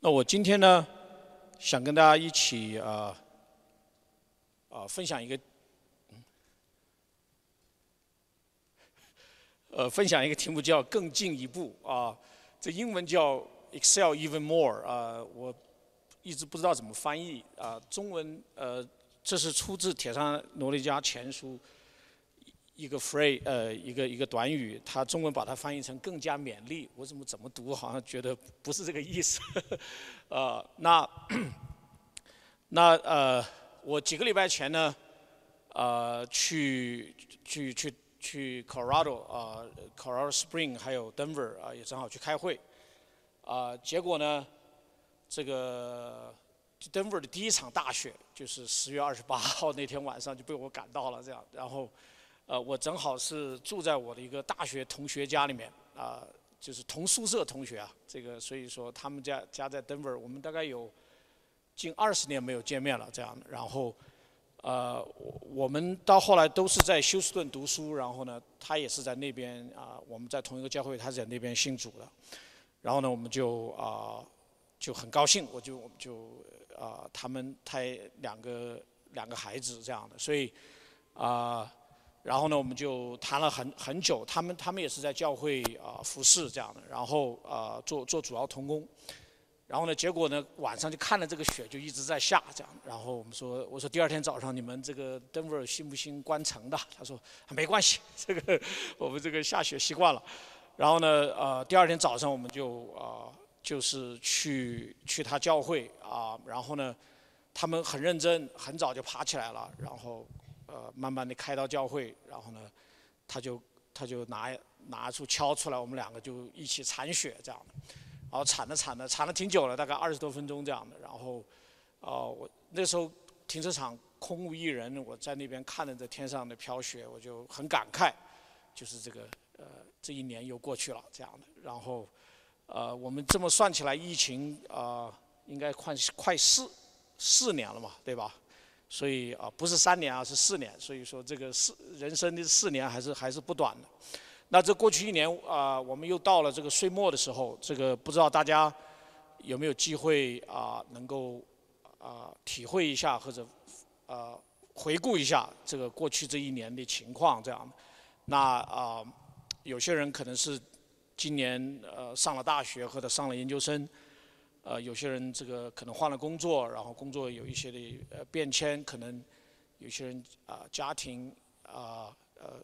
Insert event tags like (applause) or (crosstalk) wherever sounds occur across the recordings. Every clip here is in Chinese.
那我今天呢，想跟大家一起啊啊分享一个，呃，分享一个题目叫“更进一步”啊，这英文叫 “Excel even more” 啊，我一直不知道怎么翻译啊，中文呃，这是出自《铁山罗尼迦前书》。一个 phrase，呃，一个一个短语，它中文把它翻译成更加勉励。我怎么怎么读，好像觉得不是这个意思。(laughs) 呃，那那呃，我几个礼拜前呢，呃，去去去去 Colorado 啊，Colorado Spring 还有 Denver 啊，也正好去开会。啊，结果呢，这个 Denver 的第一场大雪，就是十月二十八号那天晚上就被我赶到了，这样，然后。呃，我正好是住在我的一个大学同学家里面，啊，就是同宿舍同学啊，这个所以说他们家家在 Denver，我们大概有近二十年没有见面了这样，然后，呃，我们到后来都是在休斯顿读书，然后呢，他也是在那边啊，我们在同一个教会，他是在那边信主的，然后呢，我们就啊就很高兴，我就我们就啊他们他两个两个孩子这样的，所以啊。然后呢，我们就谈了很很久。他们他们也是在教会啊服侍这样的，然后啊做做主要童工。然后呢，结果呢晚上就看了这个雪就一直在下这样。然后我们说，我说第二天早上你们这个 Denver 信不信关城的？他说没关系，这个我们这个下雪习惯了。然后呢，呃第二天早上我们就啊就是去去他教会啊，然后呢他们很认真，很早就爬起来了，然后。呃，慢慢的开到教会，然后呢，他就他就拿拿出锹出来，我们两个就一起铲雪这样的，然后铲着铲着铲了挺久了，大概二十多分钟这样的，然后，哦，我那时候停车场空无一人，我在那边看着这天上的飘雪，我就很感慨，就是这个呃这一年又过去了这样的，然后，呃我们这么算起来，疫情啊应该快快四四年了嘛，对吧？所以啊，不是三年啊，是四年。所以说，这个四人生的四年还是还是不短的。那这过去一年啊，我们又到了这个岁末的时候，这个不知道大家有没有机会啊，能够啊体会一下或者啊回顾一下这个过去这一年的情况这样。那啊，有些人可能是今年呃上了大学或者上了研究生。呃，有些人这个可能换了工作，然后工作有一些的呃变迁，可能有些人啊家庭啊呃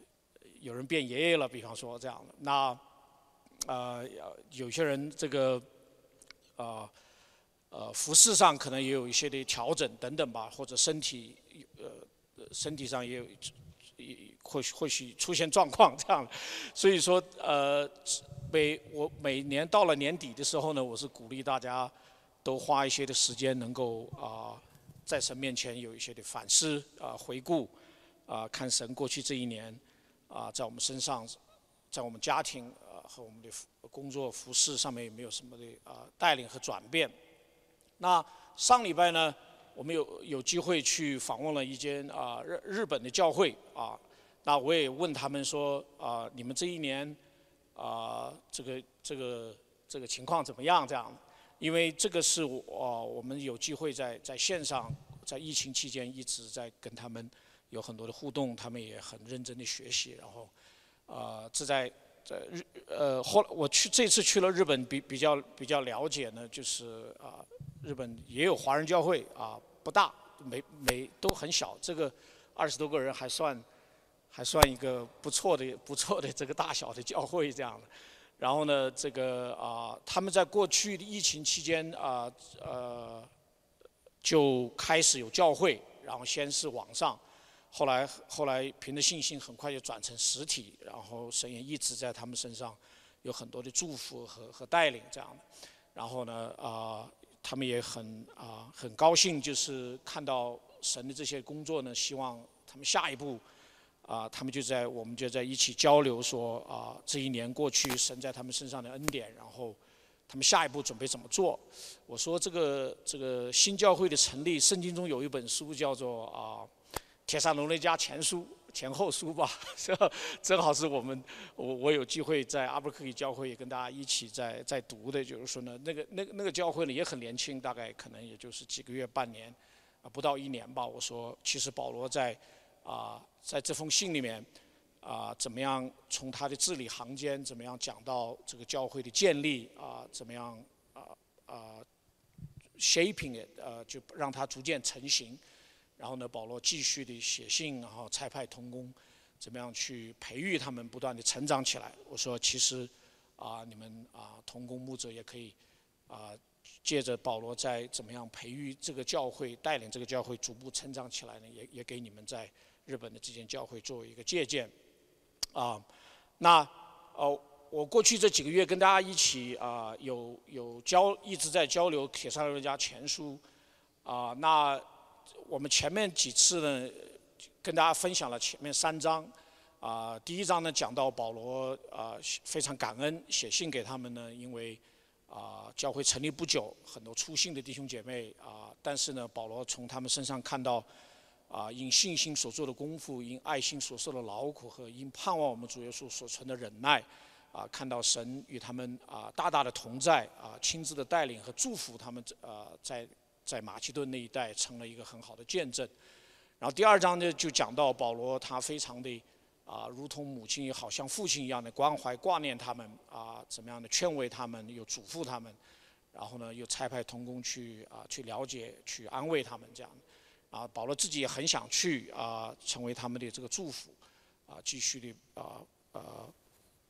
有人变爷爷了，比方说这样的。那啊有些人这个啊呃服饰上可能也有一些的调整等等吧，或者身体呃身体上也有或许或许出现状况这样。所以说呃。每我每年到了年底的时候呢，我是鼓励大家都花一些的时间，能够啊在神面前有一些的反思啊回顾啊看神过去这一年啊在我们身上，在我们家庭啊和我们的工作服饰上面有没有什么的啊带领和转变。那上礼拜呢，我们有有机会去访问了一间啊日日本的教会啊，那我也问他们说啊你们这一年。啊，这个这个这个情况怎么样？这样，因为这个是我我们有机会在在线上，在疫情期间一直在跟他们有很多的互动，他们也很认真的学习。然后，啊，这在在日呃后来我去这次去了日本，比比较比较了解呢，就是啊，日本也有华人教会啊，不大，每每都很小，这个二十多个人还算。还算一个不错的、不错的这个大小的教会这样的，然后呢，这个啊，他们在过去的疫情期间啊，呃，就开始有教会，然后先是网上，后来后来凭着信心，很快就转成实体，然后神也一直在他们身上有很多的祝福和和带领这样的，然后呢啊，他们也很啊很高兴，就是看到神的这些工作呢，希望他们下一步。啊，他们就在，我们就在一起交流，说啊，这一年过去，神在他们身上的恩典，然后他们下一步准备怎么做？我说这个这个新教会的成立，圣经中有一本书叫做啊《铁萨罗尼迦前书》，前后书吧，(laughs) 正好正好是我们我我有机会在阿伯克里教会也跟大家一起在在读的，就是说呢，那个那个那个教会呢也很年轻，大概可能也就是几个月半年，啊不到一年吧。我说其实保罗在啊在这封信里面啊怎么样从他的字里行间怎么样讲到这个教会的建立啊怎么样啊啊 shaping it 呃就让它逐渐成型。然后呢，保罗继续的写信，然后差派童工，怎么样去培育他们，不断的成长起来。我说，其实啊，你们啊，童工牧者也可以啊，借着保罗在怎么样培育这个教会，带领这个教会逐步成长起来呢，也也给你们在日本的这间教会作为一个借鉴。啊，那哦，我过去这几个月跟大家一起啊，有有交一直在交流《铁三人家前书》啊，那。我们前面几次呢，跟大家分享了前面三章，啊，第一章呢讲到保罗啊非常感恩，写信给他们呢，因为啊教会成立不久，很多出信的弟兄姐妹啊，但是呢保罗从他们身上看到啊因信心所做的功夫，因爱心所受的劳苦和因盼望我们主耶稣所存的忍耐，啊看到神与他们啊大大的同在啊亲自的带领和祝福他们啊在。在马其顿那一带成了一个很好的见证。然后第二章呢，就讲到保罗他非常的啊，如同母亲也好像父亲一样的关怀挂念他们啊，怎么样的劝慰他们，又嘱咐他们，然后呢又差派童工去啊去了解、去安慰他们这样。啊，保罗自己也很想去啊，成为他们的这个祝福啊，继续的啊呃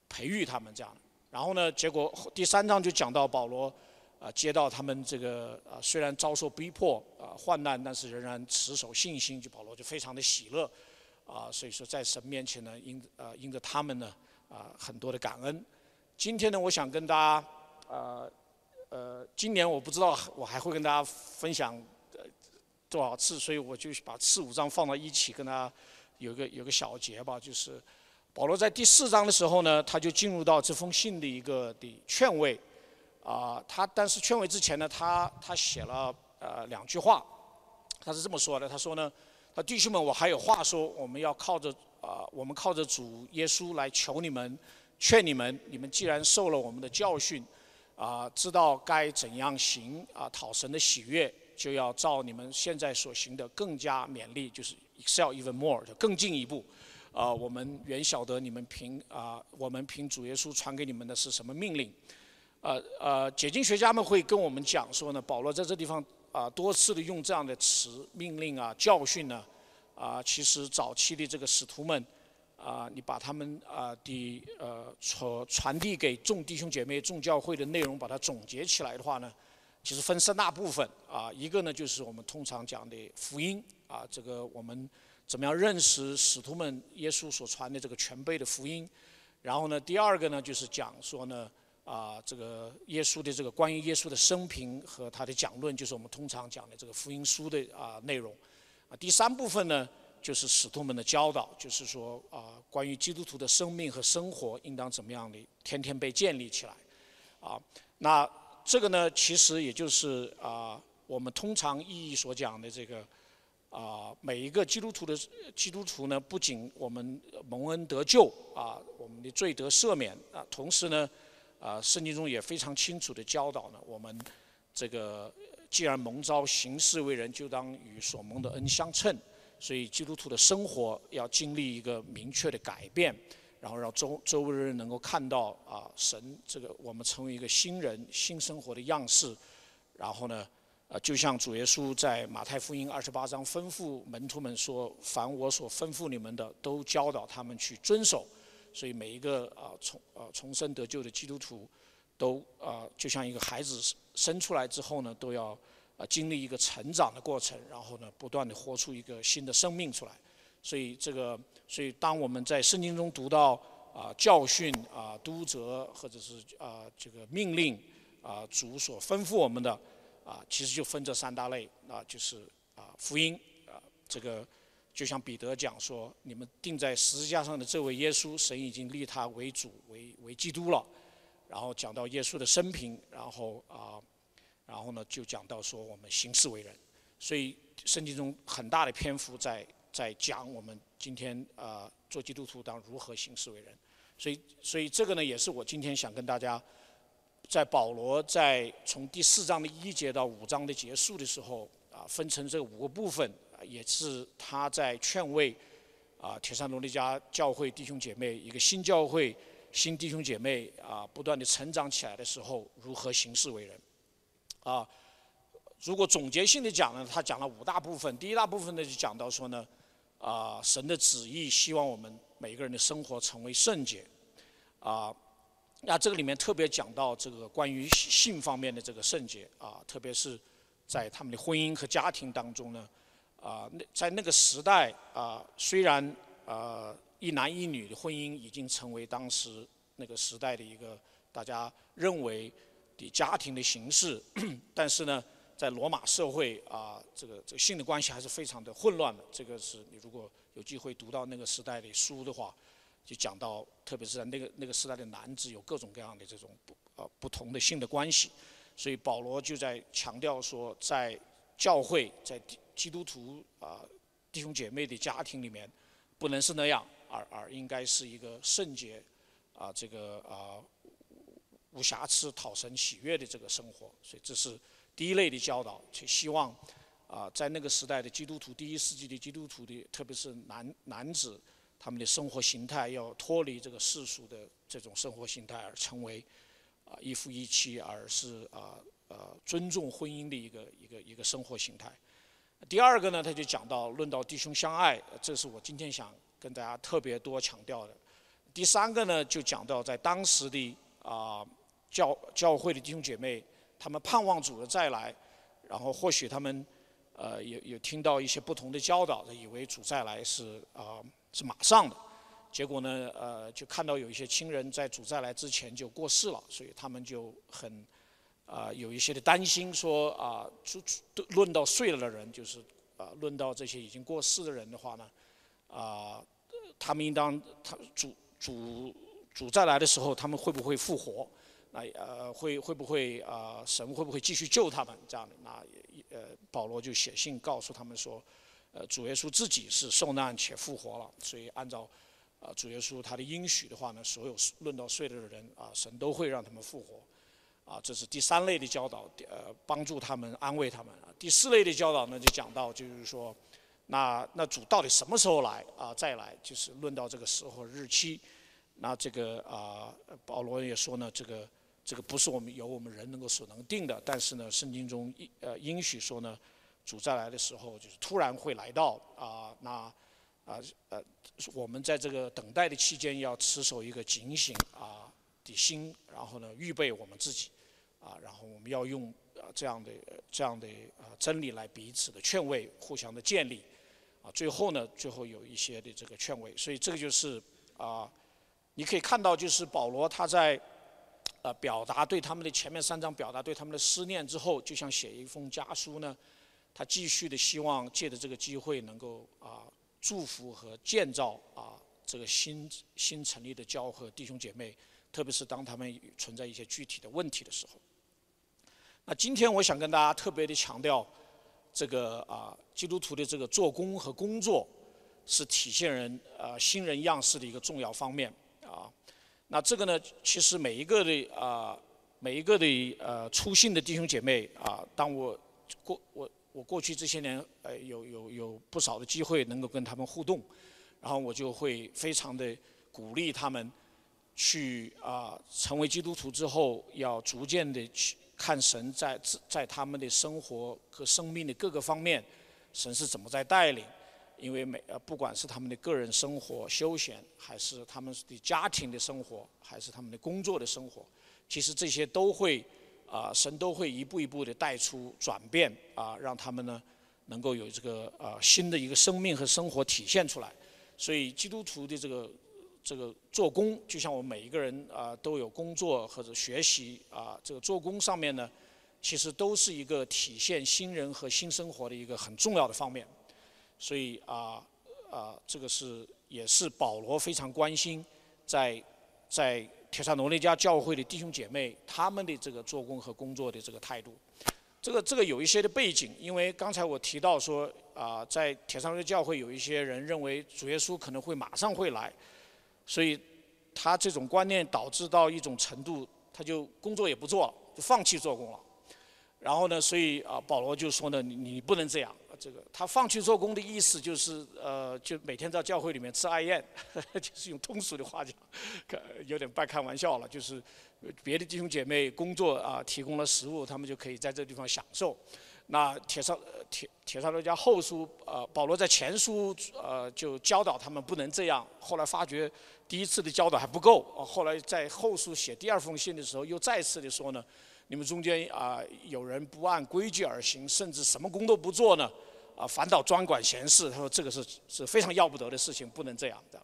培育他们这样。然后呢，结果第三章就讲到保罗。啊，接到他们这个啊，虽然遭受逼迫啊、患难，但是仍然持守信心，就保罗就非常的喜乐，啊，所以说在神面前呢，因啊因着他们呢啊很多的感恩。今天呢，我想跟大家啊呃，今年我不知道我还会跟大家分享多少次，所以我就把四五章放到一起，跟大家有个有个小结吧，就是保罗在第四章的时候呢，他就进入到这封信的一个的劝慰。啊，他但是劝慰之前呢，他他写了呃两句话，他是这么说的，他说呢，他弟兄们，我还有话说，我们要靠着啊，我们靠着主耶稣来求你们，劝你们，你们既然受了我们的教训，啊，知道该怎样行啊，讨神的喜悦，就要照你们现在所行的更加勉励，就是 excel even more，就更进一步，啊，我们原晓得你们凭啊，我们凭主耶稣传给你们的是什么命令。呃呃，解经学家们会跟我们讲说呢，保罗在这地方啊多次的用这样的词，命令啊、教训呢，啊，其实早期的这个使徒们，啊，你把他们啊的呃传传递给众弟兄姐妹、众教会的内容，把它总结起来的话呢，其实分三大部分啊，一个呢就是我们通常讲的福音啊，这个我们怎么样认识使徒们耶稣所传的这个全备的福音，然后呢，第二个呢就是讲说呢。啊，这个耶稣的这个关于耶稣的生平和他的讲论，就是我们通常讲的这个福音书的啊内容。啊，第三部分呢，就是使徒们的教导，就是说啊，关于基督徒的生命和生活应当怎么样的天天被建立起来。啊，那这个呢，其实也就是啊，我们通常意义所讲的这个啊，每一个基督徒的基督徒呢，不仅我们蒙恩得救啊，我们的罪得赦免啊，同时呢。啊，圣经中也非常清楚的教导呢，我们这个既然蒙召行事为人，就当与所蒙的恩相称。所以基督徒的生活要经历一个明确的改变，然后让周周围人能够看到啊，神这个我们成为一个新人、新生活的样式。然后呢，呃，就像主耶稣在马太福音二十八章吩咐门徒们说：“凡我所吩咐你们的，都教导他们去遵守。”所以每一个啊重啊重生得救的基督徒，都啊就像一个孩子生出来之后呢，都要啊经历一个成长的过程，然后呢不断的活出一个新的生命出来。所以这个，所以当我们在圣经中读到啊教训啊督责或者是啊这个命令啊主所吩咐我们的啊，其实就分这三大类啊，就是啊福音啊这个。就像彼得讲说：“你们钉在十字架上的这位耶稣，神已经立他为主、为为基督了。”然后讲到耶稣的生平，然后啊，然后呢就讲到说我们行事为人。所以圣经中很大的篇幅在在讲我们今天啊做基督徒当如何行事为人。所以，所以这个呢，也是我今天想跟大家，在保罗在从第四章的一节到五章的结束的时候，啊，分成这五个部分，也是他在劝慰啊铁山罗尼家教会弟兄姐妹一个新教会新弟兄姐妹啊不断的成长起来的时候，如何行事为人。啊，如果总结性的讲呢，他讲了五大部分，第一大部分呢就讲到说呢，啊，神的旨意希望我们。每个人的生活成为圣洁，啊，那这个里面特别讲到这个关于性方面的这个圣洁啊，特别是在他们的婚姻和家庭当中呢，啊，那在那个时代啊，虽然啊一男一女的婚姻已经成为当时那个时代的一个大家认为的家庭的形式，但是呢，在罗马社会啊，这个这个性的关系还是非常的混乱的。这个是你如果。有机会读到那个时代的书的话，就讲到，特别是在那个那个时代的男子有各种各样的这种不呃不同的性的关系，所以保罗就在强调说，在教会，在基督徒啊弟兄姐妹的家庭里面，不能是那样，而而应该是一个圣洁啊这个啊无瑕疵讨神喜悦的这个生活，所以这是第一类的教导，去希望。啊，在那个时代的基督徒，第一世纪的基督徒的，特别是男男子，他们的生活形态要脱离这个世俗的这种生活形态，而成为啊一夫一妻，而是啊呃尊重婚姻的一个一个一个生活形态。第二个呢，他就讲到论到弟兄相爱，这是我今天想跟大家特别多强调的。第三个呢，就讲到在当时的啊教教会的弟兄姐妹，他们盼望主的再来，然后或许他们。呃，有有听到一些不同的教导，以为主再来是啊是马上的，结果呢，呃，就看到有一些亲人在主再来之前就过世了，所以他们就很啊有一些的担心，说啊，主主论到睡了的人，就是啊论到这些已经过世的人的话呢，啊，他们应当他主主主再来的时候，他们会不会复活？那呃会会不会啊神会不会继续救他们？这样的那呃保罗就写信告诉他们说，呃主耶稣自己是受难且复活了，所以按照啊主耶稣他的应许的话呢，所有论到睡了的人啊神都会让他们复活，啊这是第三类的教导，呃帮助他们安慰他们。第四类的教导呢就讲到就是说，那那主到底什么时候来啊再来？就是论到这个时候日期，那这个啊保罗也说呢这个。这个不是我们由我们人能够所能定的，但是呢，圣经中呃应许说呢，主再来的时候就是突然会来到啊，那啊呃我们在这个等待的期间要持守一个警醒啊的心，然后呢预备我们自己啊，然后我们要用啊这样的这样的啊真理来彼此的劝慰，互相的建立啊，最后呢最后有一些的这个劝慰，所以这个就是啊你可以看到就是保罗他在。呃，表达对他们的前面三章表达对他们的思念之后，就像写一封家书呢，他继续的希望借着这个机会能够啊祝福和建造啊这个新新成立的教和弟兄姐妹，特别是当他们存在一些具体的问题的时候。那今天我想跟大家特别的强调，这个啊基督徒的这个做工和工作是体现人啊新人样式的一个重要方面啊。那这个呢，其实每一个的啊，每一个的呃出信的弟兄姐妹啊，当我过我我过去这些年呃有有有不少的机会能够跟他们互动，然后我就会非常的鼓励他们去啊成为基督徒之后，要逐渐的去看神在在他们的生活和生命的各个方面，神是怎么在带领。因为每呃，不管是他们的个人生活、休闲，还是他们的家庭的生活，还是他们的工作的生活，其实这些都会啊，神都会一步一步的带出转变啊，让他们呢能够有这个啊新的一个生命和生活体现出来。所以基督徒的这个这个做工，就像我们每一个人啊都有工作或者学习啊，这个做工上面呢，其实都是一个体现新人和新生活的一个很重要的方面。所以啊啊，这个是也是保罗非常关心，在在铁萨罗尼迦教会的弟兄姐妹他们的这个做工和工作的这个态度。这个这个有一些的背景，因为刚才我提到说啊，在铁山教会有一些人认为主耶稣可能会马上会来，所以他这种观念导致到一种程度，他就工作也不做了，就放弃做工了。然后呢，所以啊，保罗就说呢，你你不能这样。这个他放弃做工的意思就是，呃，就每天在教会里面吃爱宴，(laughs) 就是用通俗的话讲，有点半开玩笑了。就是别的弟兄姐妹工作啊，提供了食物，他们就可以在这地方享受。那铁上铁铁上罗家后书，呃，保罗在前书呃就教导他们不能这样。后来发觉第一次的教导还不够，后来在后书写第二封信的时候，又再次的说呢，你们中间啊有人不按规矩而行，甚至什么工都不做呢？啊，反倒专管闲事，他说这个是是非常要不得的事情，不能这样的。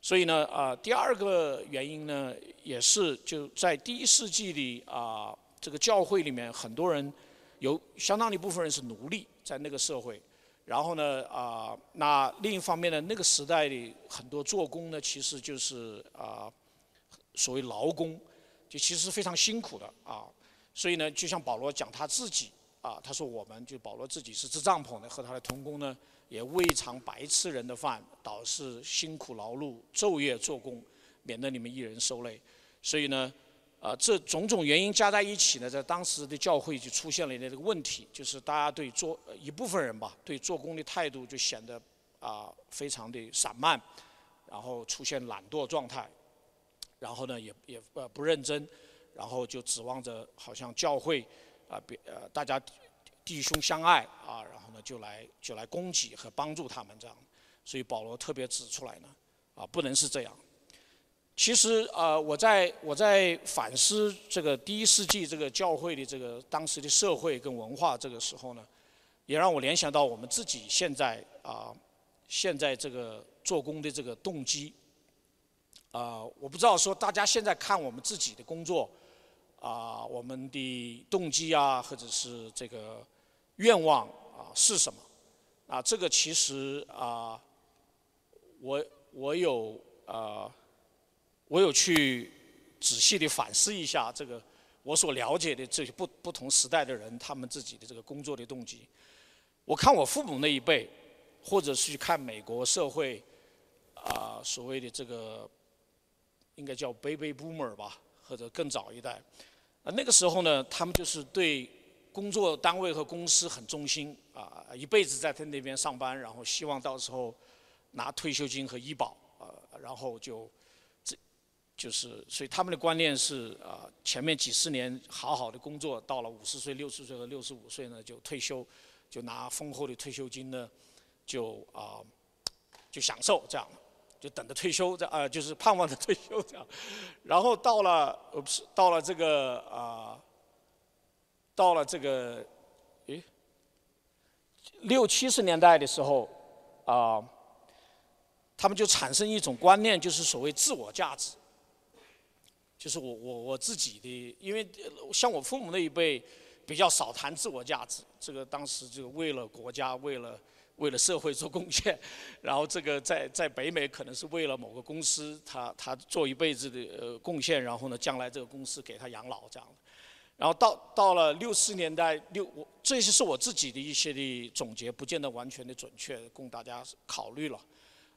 所以呢，啊，第二个原因呢，也是就在第一世纪里啊，这个教会里面很多人有相当一部分人是奴隶，在那个社会。然后呢，啊，那另一方面呢，那个时代里很多做工呢，其实就是啊，所谓劳工，就其实是非常辛苦的啊。所以呢，就像保罗讲他自己。啊，他说我们就保罗自己是支帐篷的，和他的同工呢，也未尝白吃人的饭，倒是辛苦劳碌，昼夜做工，免得你们一人受累。所以呢，啊，这种种原因加在一起呢，在当时的教会就出现了这个问题，就是大家对做一部分人吧，对做工的态度就显得啊非常的散漫，然后出现懒惰状态，然后呢也也呃不认真，然后就指望着好像教会。啊，别呃，大家弟兄相爱啊，然后呢，就来就来供给和帮助他们这样，所以保罗特别指出来呢，啊，不能是这样。其实啊，我在我在反思这个第一世纪这个教会的这个当时的社会跟文化这个时候呢，也让我联想到我们自己现在啊，现在这个做工的这个动机。啊，我不知道说大家现在看我们自己的工作。啊，我们的动机啊，或者是这个愿望啊，是什么？啊，这个其实啊，我我有啊，我有去仔细的反思一下这个我所了解的这些不不同时代的人，他们自己的这个工作的动机。我看我父母那一辈，或者是去看美国社会啊，所谓的这个应该叫 baby boomer 吧。或者更早一代，啊，那个时候呢，他们就是对工作单位和公司很忠心，啊，一辈子在他那边上班，然后希望到时候拿退休金和医保，啊，然后就就是，所以他们的观念是啊，前面几十年好好的工作，到了五十岁、六十岁和六十五岁呢就退休，就拿丰厚的退休金呢，就啊就享受这样。就等着退休，这啊就是盼望着退休这样，然后到了呃不是到了这个啊，到了这个，诶，六七十年代的时候啊，他们就产生一种观念，就是所谓自我价值，就是我我我自己的，因为像我父母那一辈比较少谈自我价值，这个当时就为了国家为了。为了社会做贡献，然后这个在在北美可能是为了某个公司，他他做一辈子的呃贡献，然后呢，将来这个公司给他养老这样的。然后到到了六十年代六，我这些是我自己的一些的总结，不见得完全的准确，供大家考虑了。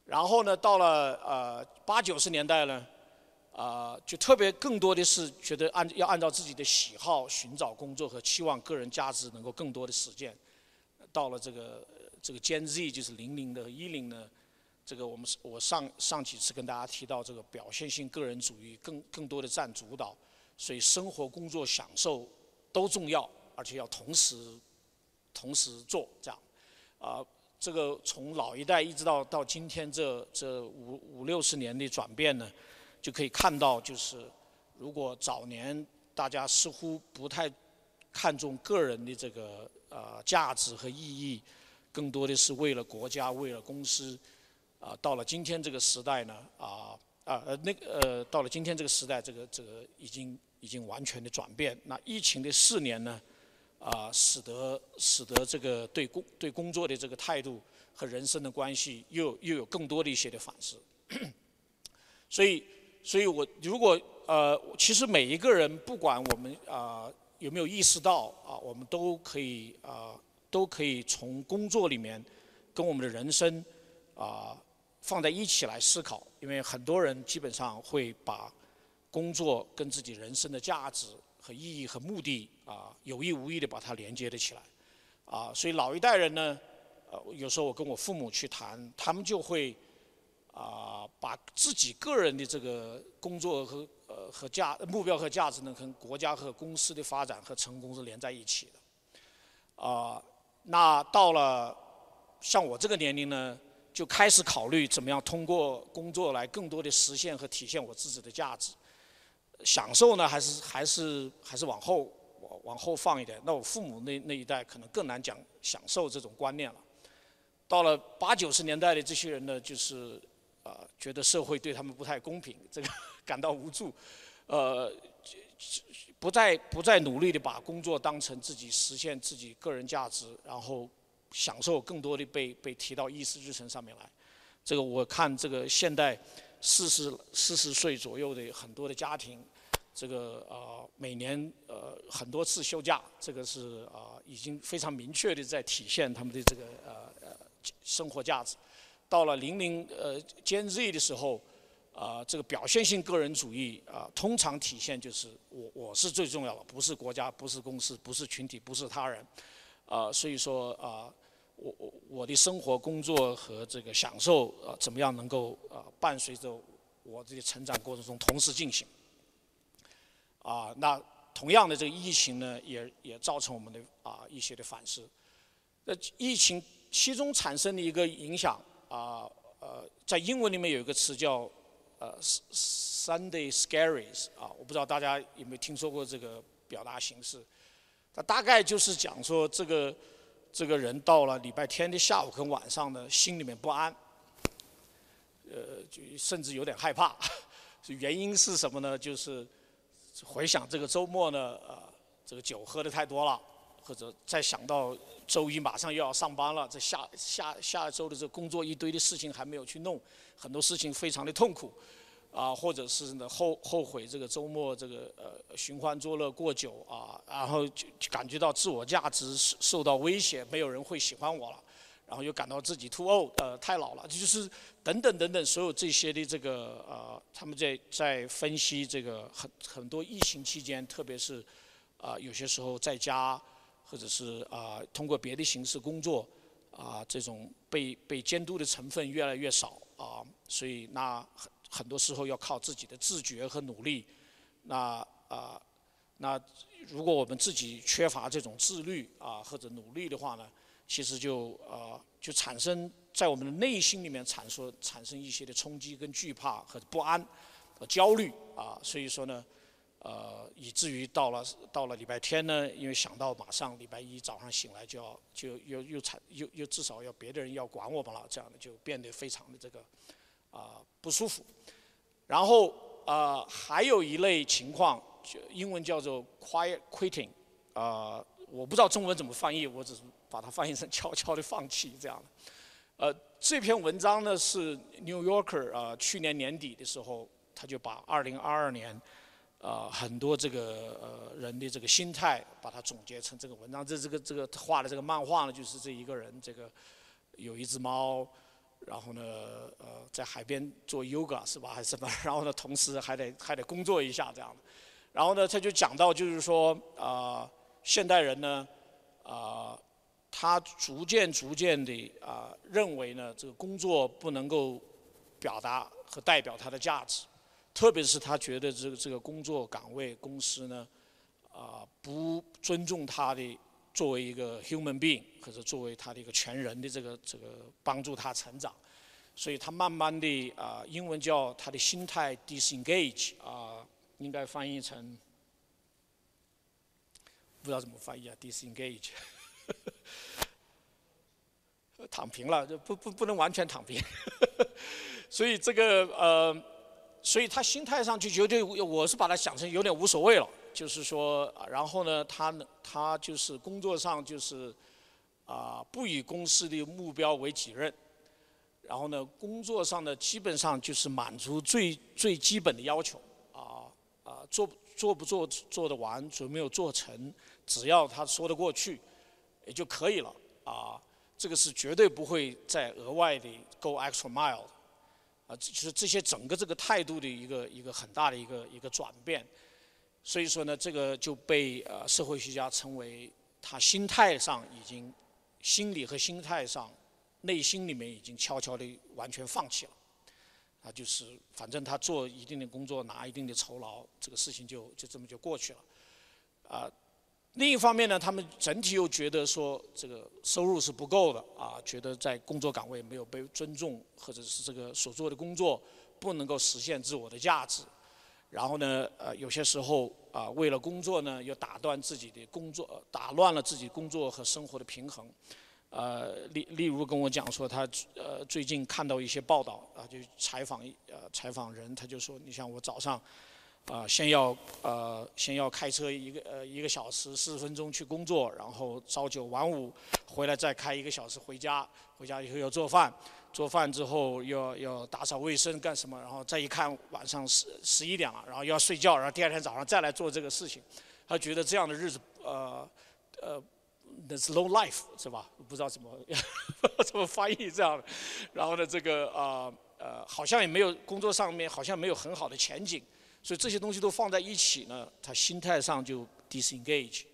然后呢，到了呃八九十年代呢，啊，就特别更多的是觉得按要按照自己的喜好寻找工作和期望个人价值能够更多的实践。到了这个。这个 Gen Z 就是零零的和一零呢，这个我们我上上几次跟大家提到这个表现性个人主义更更多的占主导，所以生活工作享受都重要，而且要同时同时做这样，啊，这个从老一代一直到到今天这这五五六十年的转变呢，就可以看到就是如果早年大家似乎不太看重个人的这个呃价值和意义。更多的是为了国家，为了公司，啊，到了今天这个时代呢，啊啊呃那个呃，到了今天这个时代，这个这个已经已经完全的转变。那疫情的四年呢，啊，使得使得这个对工对工作的这个态度和人生的关系又又有更多的一些的反思。(coughs) 所以，所以我如果呃，其实每一个人不管我们啊有没有意识到啊？我们都可以啊，都可以从工作里面跟我们的人生啊放在一起来思考，因为很多人基本上会把工作跟自己人生的价值和意义和目的啊有意无意的把它连接了起来啊，所以老一代人呢，呃，有时候我跟我父母去谈，他们就会啊把自己个人的这个工作和呃，和价目标和价值呢，跟国家和公司的发展和成功是连在一起的。啊，那到了像我这个年龄呢，就开始考虑怎么样通过工作来更多的实现和体现我自己的价值。享受呢，还是还是还是往后往往后放一点。那我父母那那一代可能更难讲享受这种观念了。到了八九十年代的这些人呢，就是呃，觉得社会对他们不太公平，这个。感到无助，呃，不再不再努力的把工作当成自己实现自己个人价值，然后享受更多的被被提到议事日程上面来。这个我看这个现代四十四十岁左右的很多的家庭，这个啊每年呃很多次休假，这个是啊已经非常明确的在体现他们的这个呃呃生活价值。到了零零呃兼 Z 的时候。啊，这个表现性个人主义啊，通常体现就是我我是最重要的，不是国家，不是公司，不是群体，不是他人，啊，所以说啊，我我我的生活、工作和这个享受啊，怎么样能够啊伴随着我这个成长过程中同时进行？啊，那同样的这个疫情呢，也也造成我们的啊一些的反思。那疫情其中产生的一个影响啊呃，在英文里面有一个词叫。呃，Sunday scaries 啊，我不知道大家有没有听说过这个表达形式。它大概就是讲说，这个这个人到了礼拜天的下午跟晚上呢，心里面不安，呃，就甚至有点害怕。(laughs) 原因是什么呢？就是回想这个周末呢，呃，这个酒喝的太多了，或者再想到周一马上又要上班了，这下下下周的这工作一堆的事情还没有去弄。很多事情非常的痛苦，啊，或者是呢后后悔这个周末这个呃寻欢作乐过久啊，然后就感觉到自我价值受受到威胁，没有人会喜欢我了，然后又感到自己 too old，呃太老了，就是等等等等所有这些的这个呃他们在在分析这个很很多疫情期间，特别是啊有些时候在家或者是啊通过别的形式工作啊这种被被监督的成分越来越少。啊，所以那很很多时候要靠自己的自觉和努力。那啊，那如果我们自己缺乏这种自律啊或者努力的话呢，其实就啊就产生在我们的内心里面产生产生一些的冲击跟惧怕和不安和焦虑啊。所以说呢，呃，以至于到了到了礼拜天呢，因为想到马上礼拜一早上醒来就要就又又产又又至少要别的人要管我们了，这样的就变得非常的这个啊不舒服。然后啊还有一类情况，就英文叫做 quiet quitting，啊我不知道中文怎么翻译，我只是把它翻译成悄悄的放弃这样的。呃这篇文章呢是 New Yorker 啊去年年底的时候，他就把二零二二年。啊，很多这个呃人的这个心态，把它总结成这个文章。这这个这个画的这个漫画呢，就是这一个人，这个有一只猫，然后呢，呃，在海边做 yoga 是吧，还是什么？然后呢，同时还得还得工作一下这样的。然后呢，他就讲到，就是说啊，现代人呢，啊，他逐渐逐渐的啊，认为呢，这个工作不能够表达和代表他的价值。特别是他觉得这个这个工作岗位公司呢，啊不尊重他的作为一个 human being 或者作为他的一个全人的这个这个帮助他成长，所以他慢慢的啊英文叫他的心态 disengage 啊应该翻译成不知道怎么翻译啊 disengage，躺平了就不不不能完全躺平，(laughs) 所以这个呃。所以他心态上就绝对，我是把他想成有点无所谓了，就是说，然后呢，他他就是工作上就是啊，不以公司的目标为己任，然后呢，工作上呢，基本上就是满足最最基本的要求，啊啊，做做不做做得完，有没有做成，只要他说得过去，也就可以了啊。这个是绝对不会再额外的 go extra mile，啊，就是这些整个这个态度的一个一个很大的一个一个转变。所以说呢，这个就被呃社会学家称为他心态上已经心理和心态上内心里面已经悄悄的完全放弃了。啊，就是反正他做一定的工作，拿一定的酬劳，这个事情就就这么就过去了。啊，另一方面呢，他们整体又觉得说这个收入是不够的，啊，觉得在工作岗位没有被尊重，或者是这个所做的工作不能够实现自我的价值。然后呢，呃，有些时候啊，为了工作呢，又打断自己的工作，打乱了自己工作和生活的平衡。呃，例例如跟我讲说，他呃最近看到一些报道啊，就采访呃采访人，他就说，你像我早上啊，先要呃先要开车一个呃一个小时四十分钟去工作，然后朝九晚五回来再开一个小时回家，回家以后要做饭，做饭之后要要打扫卫生干什么，然后再一看晚上十十一点了，然后要睡觉，然后第二天早上再来做这个事情，他觉得这样的日子呃呃。The slow life 是吧？不知道怎么 (laughs) 怎么翻译这样，然后呢，这个啊呃，好像也没有工作上面好像没有很好的前景，所以这些东西都放在一起呢，他心态上就 disengage，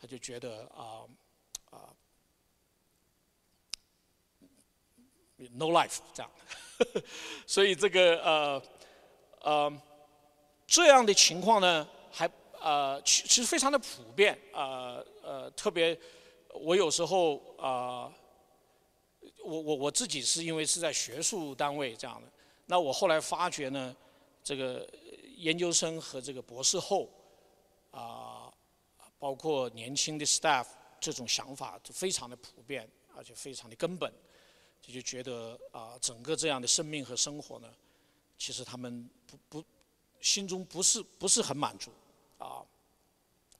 他就觉得啊啊 no life 这样，(laughs) 所以这个呃呃这样的情况呢，还呃其其实非常的普遍啊呃特别。我有时候啊，我我我自己是因为是在学术单位这样的，那我后来发觉呢，这个研究生和这个博士后啊，包括年轻的 staff 这种想法就非常的普遍，而且非常的根本，就就觉得啊，整个这样的生命和生活呢，其实他们不不心中不是不是很满足啊，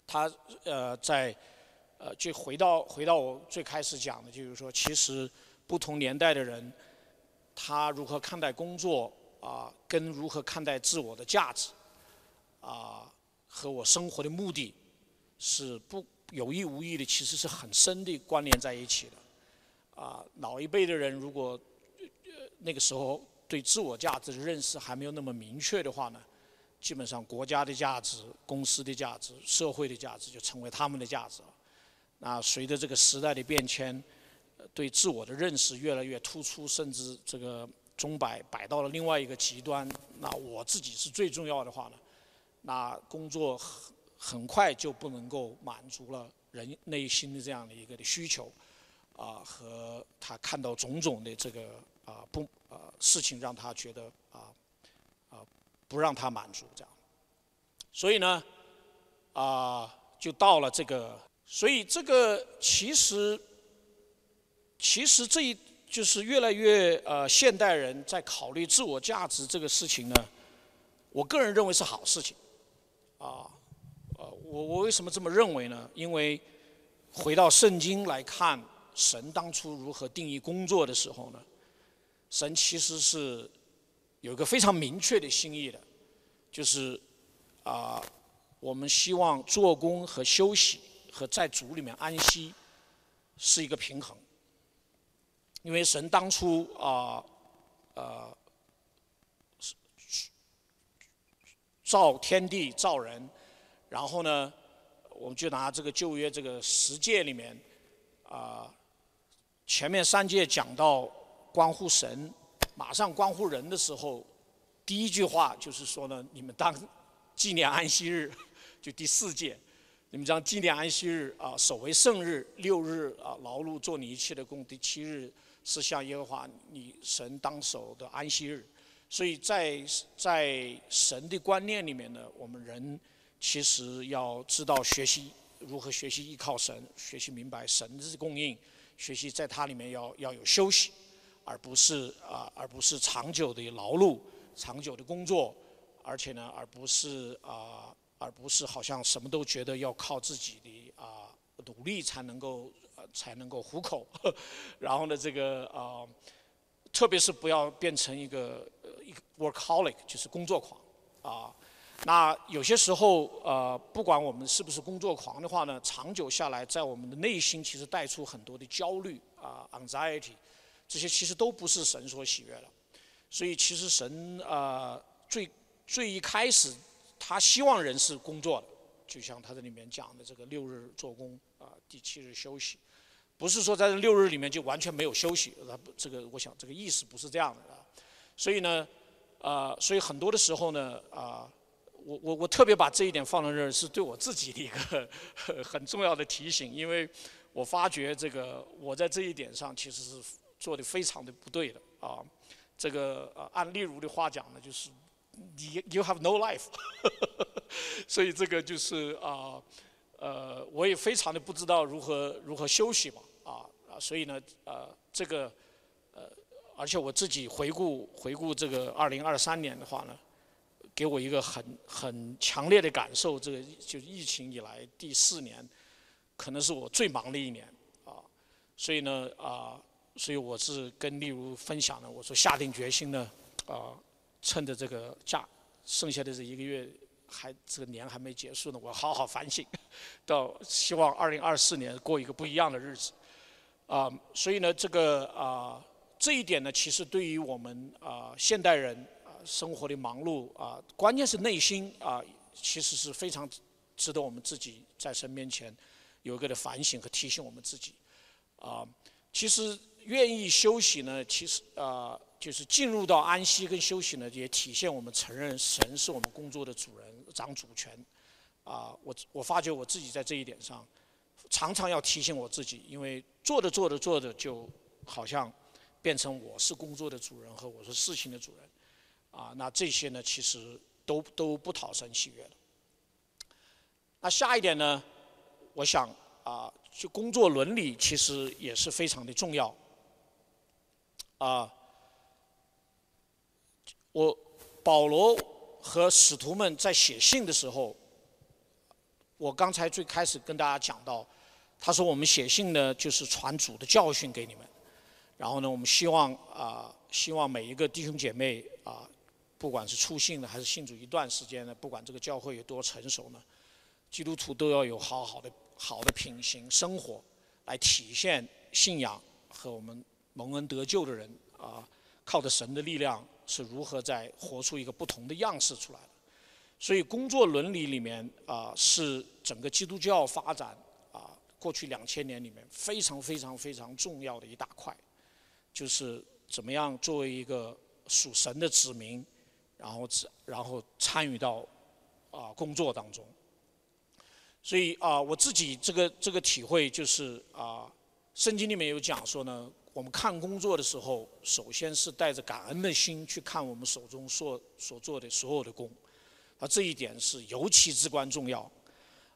他呃在。呃，就回到回到我最开始讲的，就是说，其实不同年代的人，他如何看待工作啊，跟如何看待自我的价值啊，和我生活的目的，是不有意无意的，其实是很深的关联在一起的。啊，老一辈的人如果那个时候对自我价值的认识还没有那么明确的话呢，基本上国家的价值、公司的价值、社会的价值就成为他们的价值了。那随着这个时代的变迁，对自我的认识越来越突出，甚至这个钟摆摆到了另外一个极端。那我自己是最重要的话呢，那工作很很快就不能够满足了人内心的这样的一个的需求，啊，和他看到种种的这个啊不啊事情让他觉得啊啊不让他满足这样，所以呢啊就到了这个。所以这个其实，其实这一就是越来越呃现代人在考虑自我价值这个事情呢，我个人认为是好事情，啊，呃，我我为什么这么认为呢？因为回到圣经来看，神当初如何定义工作的时候呢，神其实是有个非常明确的心意的，就是啊，我们希望做工和休息。和在主里面安息是一个平衡，因为神当初啊，呃，造天地造人，然后呢，我们就拿这个旧约这个十诫里面啊，前面三诫讲到关乎神，马上关乎人的时候，第一句话就是说呢，你们当纪念安息日，(laughs) 就第四诫。你们将纪念安息日啊，守为圣日，六日啊劳碌做你一切的工，第七日是向耶和华你神当守的安息日。所以在在神的观念里面呢，我们人其实要知道学习如何学习依靠神，学习明白神的供应，学习在它里面要要有休息，而不是啊而不是长久的劳碌、长久的工作，而且呢而不是啊。而不是好像什么都觉得要靠自己的啊努力才能够才能够糊口，(laughs) 然后呢这个啊，特别是不要变成一个呃一个 workaholic 就是工作狂啊。那有些时候，呃，不管我们是不是工作狂的话呢，长久下来，在我们的内心其实带出很多的焦虑啊，anxiety，这些其实都不是神所喜悦的。所以其实神啊，最最一开始，他希望人是工作的，就像他这里面讲的这个六日做工啊，第七日休息，不是说在这六日里面就完全没有休息，他这个我想这个意思不是这样的啊。所以呢，啊，所以很多的时候呢，啊。我我我特别把这一点放在这儿，是对我自己的一个很重要的提醒，因为我发觉这个我在这一点上其实是做的非常的不对的啊。这个呃按例如的话讲呢，就是你 you have no life，(laughs) 所以这个就是啊呃我也非常的不知道如何如何休息嘛啊啊所以呢呃这个呃而且我自己回顾回顾这个二零二三年的话呢。给我一个很很强烈的感受，这个就疫情以来第四年，可能是我最忙的一年啊，所以呢啊，所以我是跟例如分享的，我说下定决心呢啊，趁着这个假，剩下的这一个月还这个年还没结束呢，我好好反省，到希望二零二四年过一个不一样的日子啊，所以呢这个啊这一点呢，其实对于我们啊现代人啊。生活的忙碌啊，关键是内心啊，其实是非常值得我们自己在神面前有一个的反省和提醒我们自己啊。其实愿意休息呢，其实啊，就是进入到安息跟休息呢，也体现我们承认神是我们工作的主人，掌主权啊。我我发觉我自己在这一点上常常要提醒我自己，因为做着做着做着，就好像变成我是工作的主人和我是事情的主人。啊，那这些呢，其实都都不讨神喜悦的。那下一点呢，我想啊，就工作伦理其实也是非常的重要。啊，我保罗和使徒们在写信的时候，我刚才最开始跟大家讲到，他说我们写信呢，就是传主的教训给你们，然后呢，我们希望啊，希望每一个弟兄姐妹啊。不管是出信的还是信主一段时间的，不管这个教会有多成熟呢，基督徒都要有好好的、好的品行生活，来体现信仰和我们蒙恩得救的人啊，靠着神的力量是如何在活出一个不同的样式出来的。所以工作伦理里面啊，是整个基督教发展啊过去两千年里面非常非常非常重要的一大块，就是怎么样作为一个属神的子民。然后子，然后参与到啊工作当中。所以啊，我自己这个这个体会就是啊，圣经里面有讲说呢，我们看工作的时候，首先是带着感恩的心去看我们手中所所做的所有的工，啊，这一点是尤其至关重要。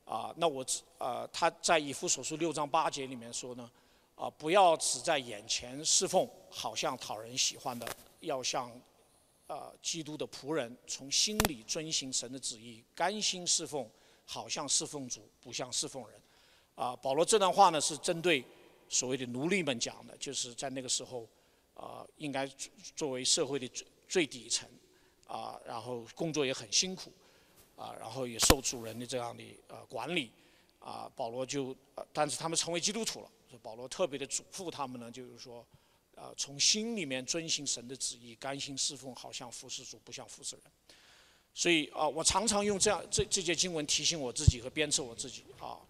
啊，那我啊，他在以弗所书六章八节里面说呢，啊，不要只在眼前侍奉，好像讨人喜欢的，要像。啊，基督的仆人从心里遵行神的旨意，甘心侍奉，好像侍奉主，不像侍奉人。啊，保罗这段话呢是针对所谓的奴隶们讲的，就是在那个时候，啊，应该作为社会的最最底层，啊，然后工作也很辛苦，啊，然后也受主人的这样的呃管理，啊，保罗就，但是他们成为基督徒了，保罗特别的嘱咐他们呢，就是说。啊，从心里面遵行神的旨意，甘心侍奉，好像服侍主，不像服侍人。所以啊，我常常用这样这这节经文提醒我自己和鞭策我自己啊，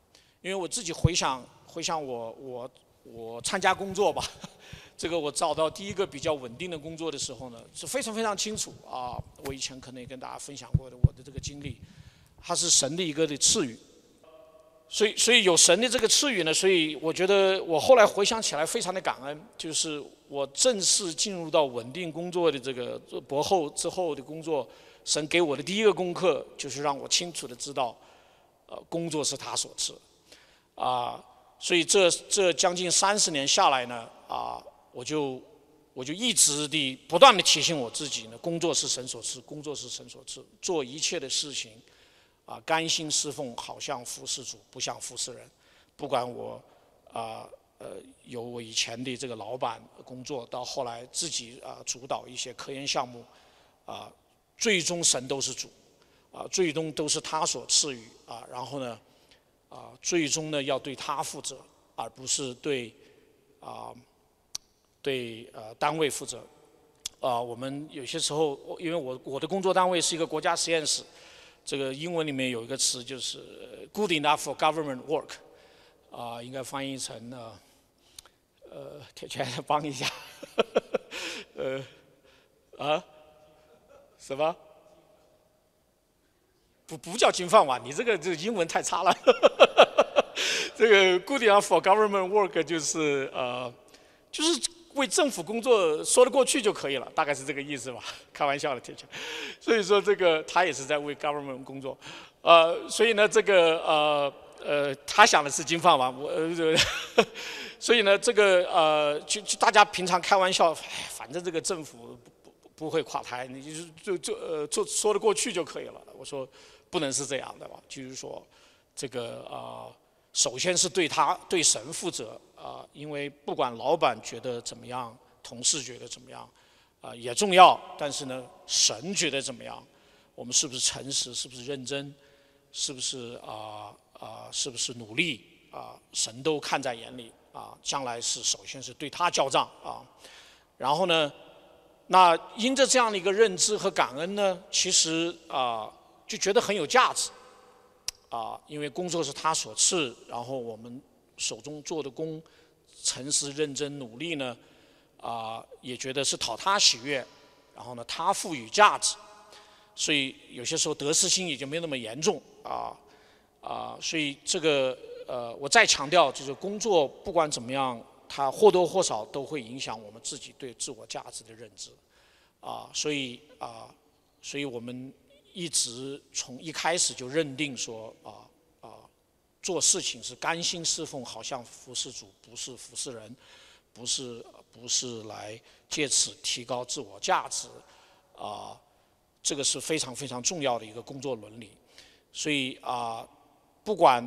因为我自己回想回想我我我参加工作吧，(laughs) 这个我找到第一个比较稳定的工作的时候呢，是非常非常清楚啊。我以前可能也跟大家分享过的我的这个经历，它是神的一个的赐予。所以，所以有神的这个赐予呢，所以我觉得我后来回想起来非常的感恩，就是我正式进入到稳定工作的这个博后之后的工作，神给我的第一个功课就是让我清楚的知道，呃，工作是他所赐，啊，所以这这将近三十年下来呢，啊，我就我就一直的不断的提醒我自己呢，工作是神所赐，工作是神所赐，做一切的事情。啊，甘心侍奉，好像服侍主，不像服侍人。不管我啊，呃，有我以前的这个老板工作，到后来自己啊主导一些科研项目，啊，最终神都是主。啊，最终都是他所赐予啊，然后呢，啊，最终呢要对他负责，而不是对啊对呃单位负责。啊，我们有些时候，因为我我的工作单位是一个国家实验室，这个英文里面有一个词就是 “good enough for government work”，啊，应该翻译成呢，呃，铁拳帮一下，(laughs) 呃，啊，什么？不不叫金饭碗，你这个这英文太差了。(laughs) 这个 “good enough for government work” 就是呃，就是。为政府工作说得过去就可以了，大概是这个意思吧。(laughs) 开玩笑的，铁拳。所以说这个他也是在为 government 工作，呃，所以呢这个呃呃他想的是金饭碗，我呃，(laughs) 所以呢这个呃就就大家平常开玩笑，反正这个政府不不不会垮台，你就就就呃做说得过去就可以了。我说不能是这样的吧，就是说这个啊。首先是对他对神负责啊，因为不管老板觉得怎么样，同事觉得怎么样，啊也重要。但是呢，神觉得怎么样？我们是不是诚实？是不是认真？是不是啊啊？是不是努力？啊，神都看在眼里啊。将来是首先是对他交账啊。然后呢，那因着这样的一个认知和感恩呢，其实啊就觉得很有价值。啊，因为工作是他所赐，然后我们手中做的工，诚实、认真、努力呢，啊，也觉得是讨他喜悦，然后呢，他赋予价值，所以有些时候得失心也就没那么严重啊啊，所以这个呃，我再强调，就是工作不管怎么样，它或多或少都会影响我们自己对自我价值的认知啊，所以啊，所以我们。一直从一开始就认定说啊啊，做事情是甘心侍奉，好像服侍主，不是服侍人，不是不是来借此提高自我价值，啊，这个是非常非常重要的一个工作伦理。所以啊，不管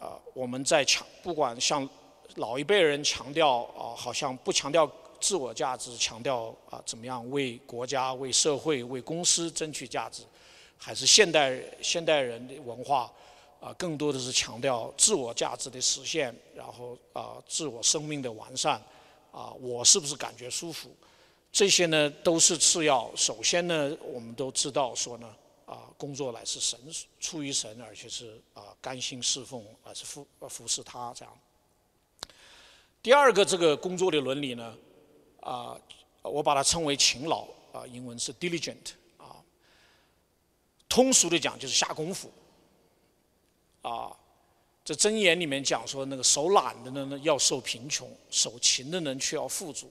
啊我们在强，不管像老一辈人强调啊，好像不强调自我价值，强调啊怎么样为国家、为社会、为公司争取价值。还是现代现代人的文化，啊，更多的是强调自我价值的实现，然后啊，自我生命的完善，啊，我是不是感觉舒服？这些呢都是次要。首先呢，我们都知道说呢，啊，工作乃是神出于神，而且是啊甘心侍奉，而是服服侍他这样。第二个这个工作的伦理呢，啊，我把它称为勤劳，啊，英文是 diligent。通俗的讲就是下功夫，啊，这箴言里面讲说那个手懒的呢要受贫穷，手勤的人却要富足，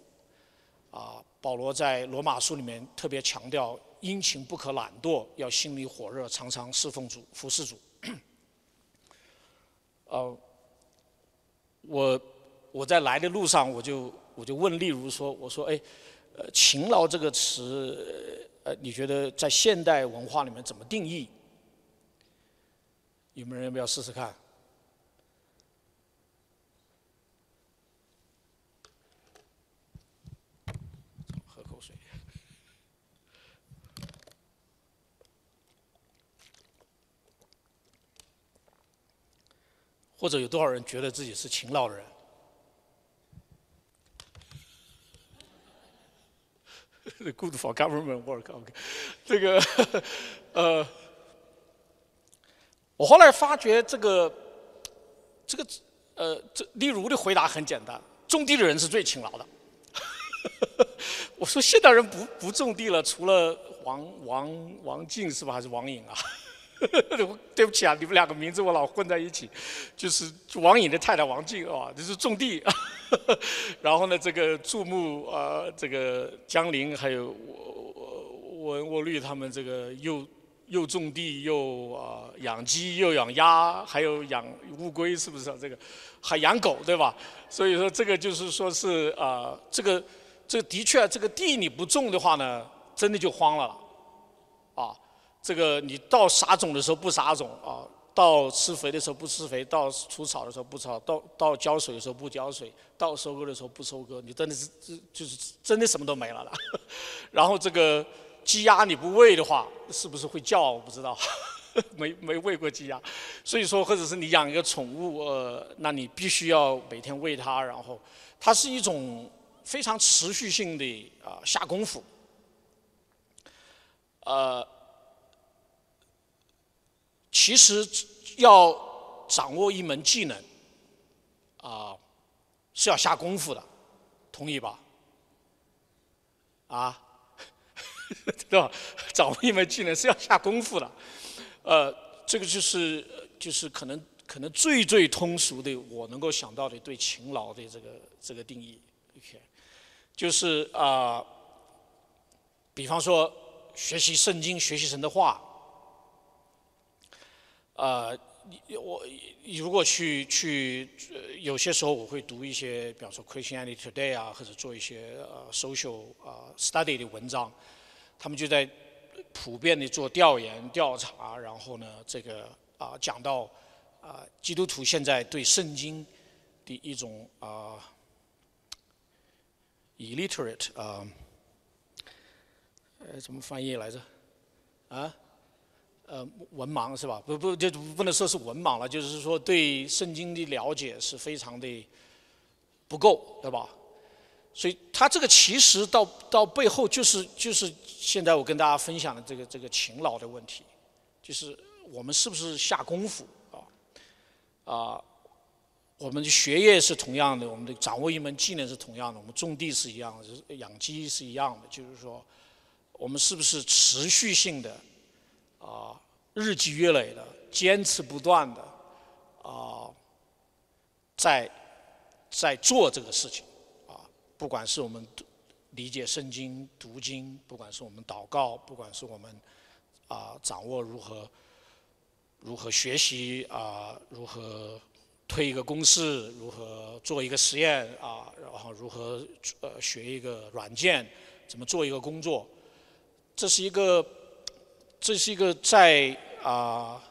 啊，保罗在罗马书里面特别强调殷勤不可懒惰，要心里火热，常常侍奉主，服侍主。呃，(coughs) 我我在来的路上我就我就问例如说我说哎，呃，勤劳这个词。呃，你觉得在现代文化里面怎么定义？有没有人要不要试试看？喝口水。或者有多少人觉得自己是勤劳的人？Good for government work. OK，这个呃，我后来发觉这个这个呃，这例如的回答很简单：种地的人是最勤劳的。(laughs) 我说现代人不不种地了，除了王王王静是吧？还是王颖啊？(laughs) 对不起啊，你们两个名字我老混在一起，就是王颖的太太王静啊，就是种地。(laughs) 然后呢，这个注目啊，这个江林还有我我我绿他们这个又又种地又啊养鸡又养鸭，还有养乌龟，是不是啊？这个还养狗，对吧？所以说这个就是说是啊，这个这的确这个地你不种的话呢，真的就荒了啊。这个你到撒种的时候不撒种啊，到施肥的时候不施肥，到除草的时候不草，到到浇水的时候不浇水，到收割的时候不收割，你真的是就是真的什么都没了了。(laughs) 然后这个鸡鸭你不喂的话，是不是会叫？我不知道，(laughs) 没没喂过鸡鸭。所以说，或者是你养一个宠物，呃，那你必须要每天喂它，然后它是一种非常持续性的啊下功夫。呃，其实要掌握一门技能，啊，是要下功夫的，同意吧？啊，(laughs) 对吧？掌握一门技能是要下功夫的，呃，这个就是就是可能可能最最通俗的我能够想到的对勤劳的这个这个定义，OK，就是啊，比方说。学习圣经，学习神的话。呃，我如果去去，有些时候我会读一些，比方说《Christianity Today》啊，或者做一些呃 social 啊 study 的文章，他们就在普遍的做调研调查，然后呢，这个啊讲到啊基督徒现在对圣经的一种啊 illiterate 啊。呃，怎么翻译来着？啊，呃，文盲是吧？不不，就不能说是文盲了，就是说对圣经的了解是非常的不够，对吧？所以他这个其实到到背后就是就是现在我跟大家分享的这个这个勤劳的问题，就是我们是不是下功夫啊？啊，我们的学业是同样的，我们的掌握一门技能是同样的，我们种地是一样的，养鸡是一样的，就是说。我们是不是持续性的啊，日积月累的，坚持不断的啊，在在做这个事情啊？不管是我们理解圣经、读经，不管是我们祷告，不管是我们啊掌握如何如何学习啊，如何推一个公式，如何做一个实验啊，然后如何呃学一个软件，怎么做一个工作？这是一个，这是一个在啊，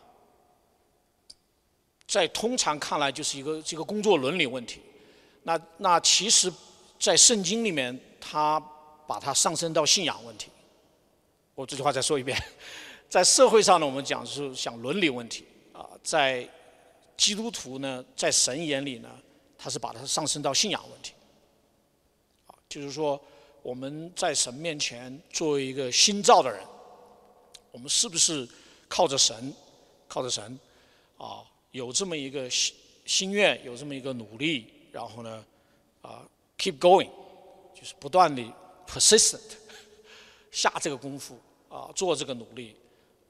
在通常看来就是一个这个工作伦理问题。那那其实，在圣经里面，他把它上升到信仰问题。我这句话再说一遍，(laughs) 在社会上呢，我们讲是讲伦理问题啊，在基督徒呢，在神眼里呢，他是把它上升到信仰问题。就是说。我们在神面前作为一个新造的人，我们是不是靠着神，靠着神，啊，有这么一个心心愿，有这么一个努力，然后呢，啊，keep going，就是不断的 persistent，(laughs) 下这个功夫，啊，做这个努力，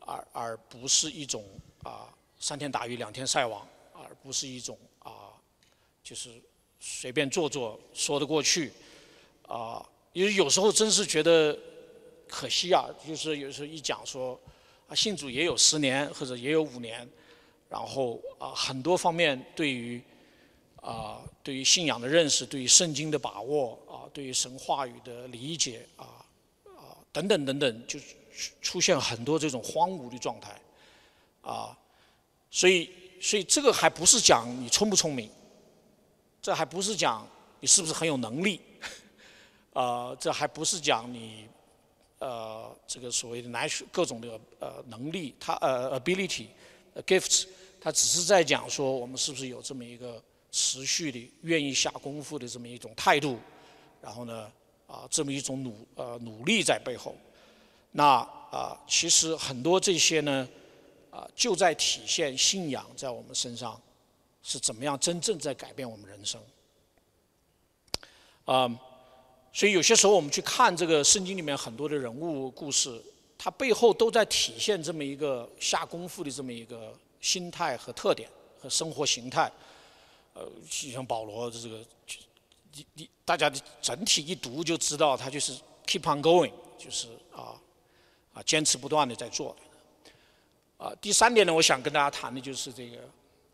而而不是一种啊三天打鱼两天晒网，而不是一种啊，就是随便做做说得过去，啊。因为有时候真是觉得可惜啊，就是有时候一讲说啊，信主也有十年或者也有五年，然后啊很多方面对于啊对于信仰的认识，对于圣经的把握啊，对于神话语的理解啊啊等等等等，就出现很多这种荒芜的状态啊，所以所以这个还不是讲你聪不聪明，这还不是讲你是不是很有能力。(laughs) 呃，这还不是讲你，呃，这个所谓的男各种的呃能力，他呃 ability，gifts，他只是在讲说我们是不是有这么一个持续的愿意下功夫的这么一种态度，然后呢，啊，这么一种努呃努力在背后，那啊，其实很多这些呢，啊，就在体现信仰在我们身上是怎么样真正在改变我们人生，啊。所以有些时候我们去看这个圣经里面很多的人物故事，它背后都在体现这么一个下功夫的这么一个心态和特点和生活形态。呃，像保罗这个，你你大家的整体一读就知道，他就是 keep on going，就是啊啊坚持不断的在做。啊，第三点呢，我想跟大家谈的就是这个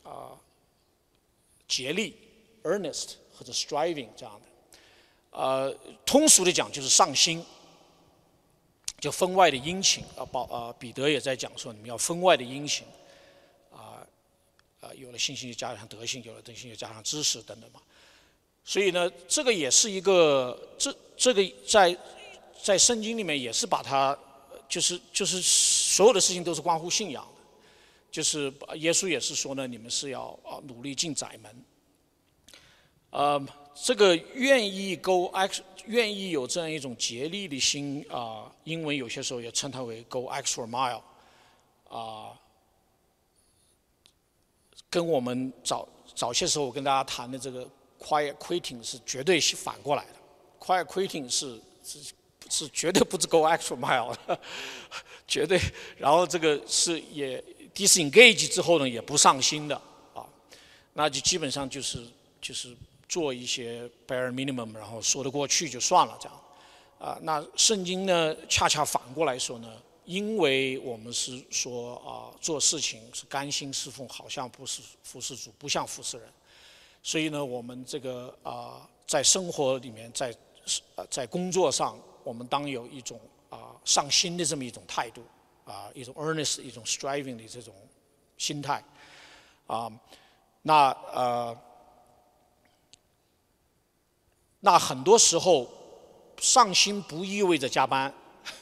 啊竭力 earnest 或者 striving 这样的。呃，通俗的讲就是上心，就分外的殷勤啊。保啊，彼得也在讲说，你们要分外的殷勤，啊啊，有了信心就加上德性，有了德性就加上知识等等嘛。所以呢，这个也是一个这这个在在圣经里面也是把它就是就是所有的事情都是关乎信仰的，就是耶稣也是说呢，你们是要啊努力进窄门。呃，这个愿意 go x 愿意有这样一种竭力的心啊，英文有些时候也称它为 go extra mile，啊，跟我们早早些时候我跟大家谈的这个 quiet quitting 是绝对是反过来的，quiet quitting 是是是绝对不是 go extra mile，的绝对，然后这个是也 disengage 之后呢也不上心的啊，那就基本上就是就是。做一些 bare minimum，然后说得过去就算了，这样。啊，那圣经呢，恰恰反过来说呢，因为我们是说啊，做事情是甘心侍奉，好像不是服侍主，不像服侍人，所以呢，我们这个啊，在生活里面，在呃在工作上，我们当有一种啊上心的这么一种态度，啊，一种 earnest，一种 striving 的这种心态，啊，那呃。那很多时候，上心不意味着加班，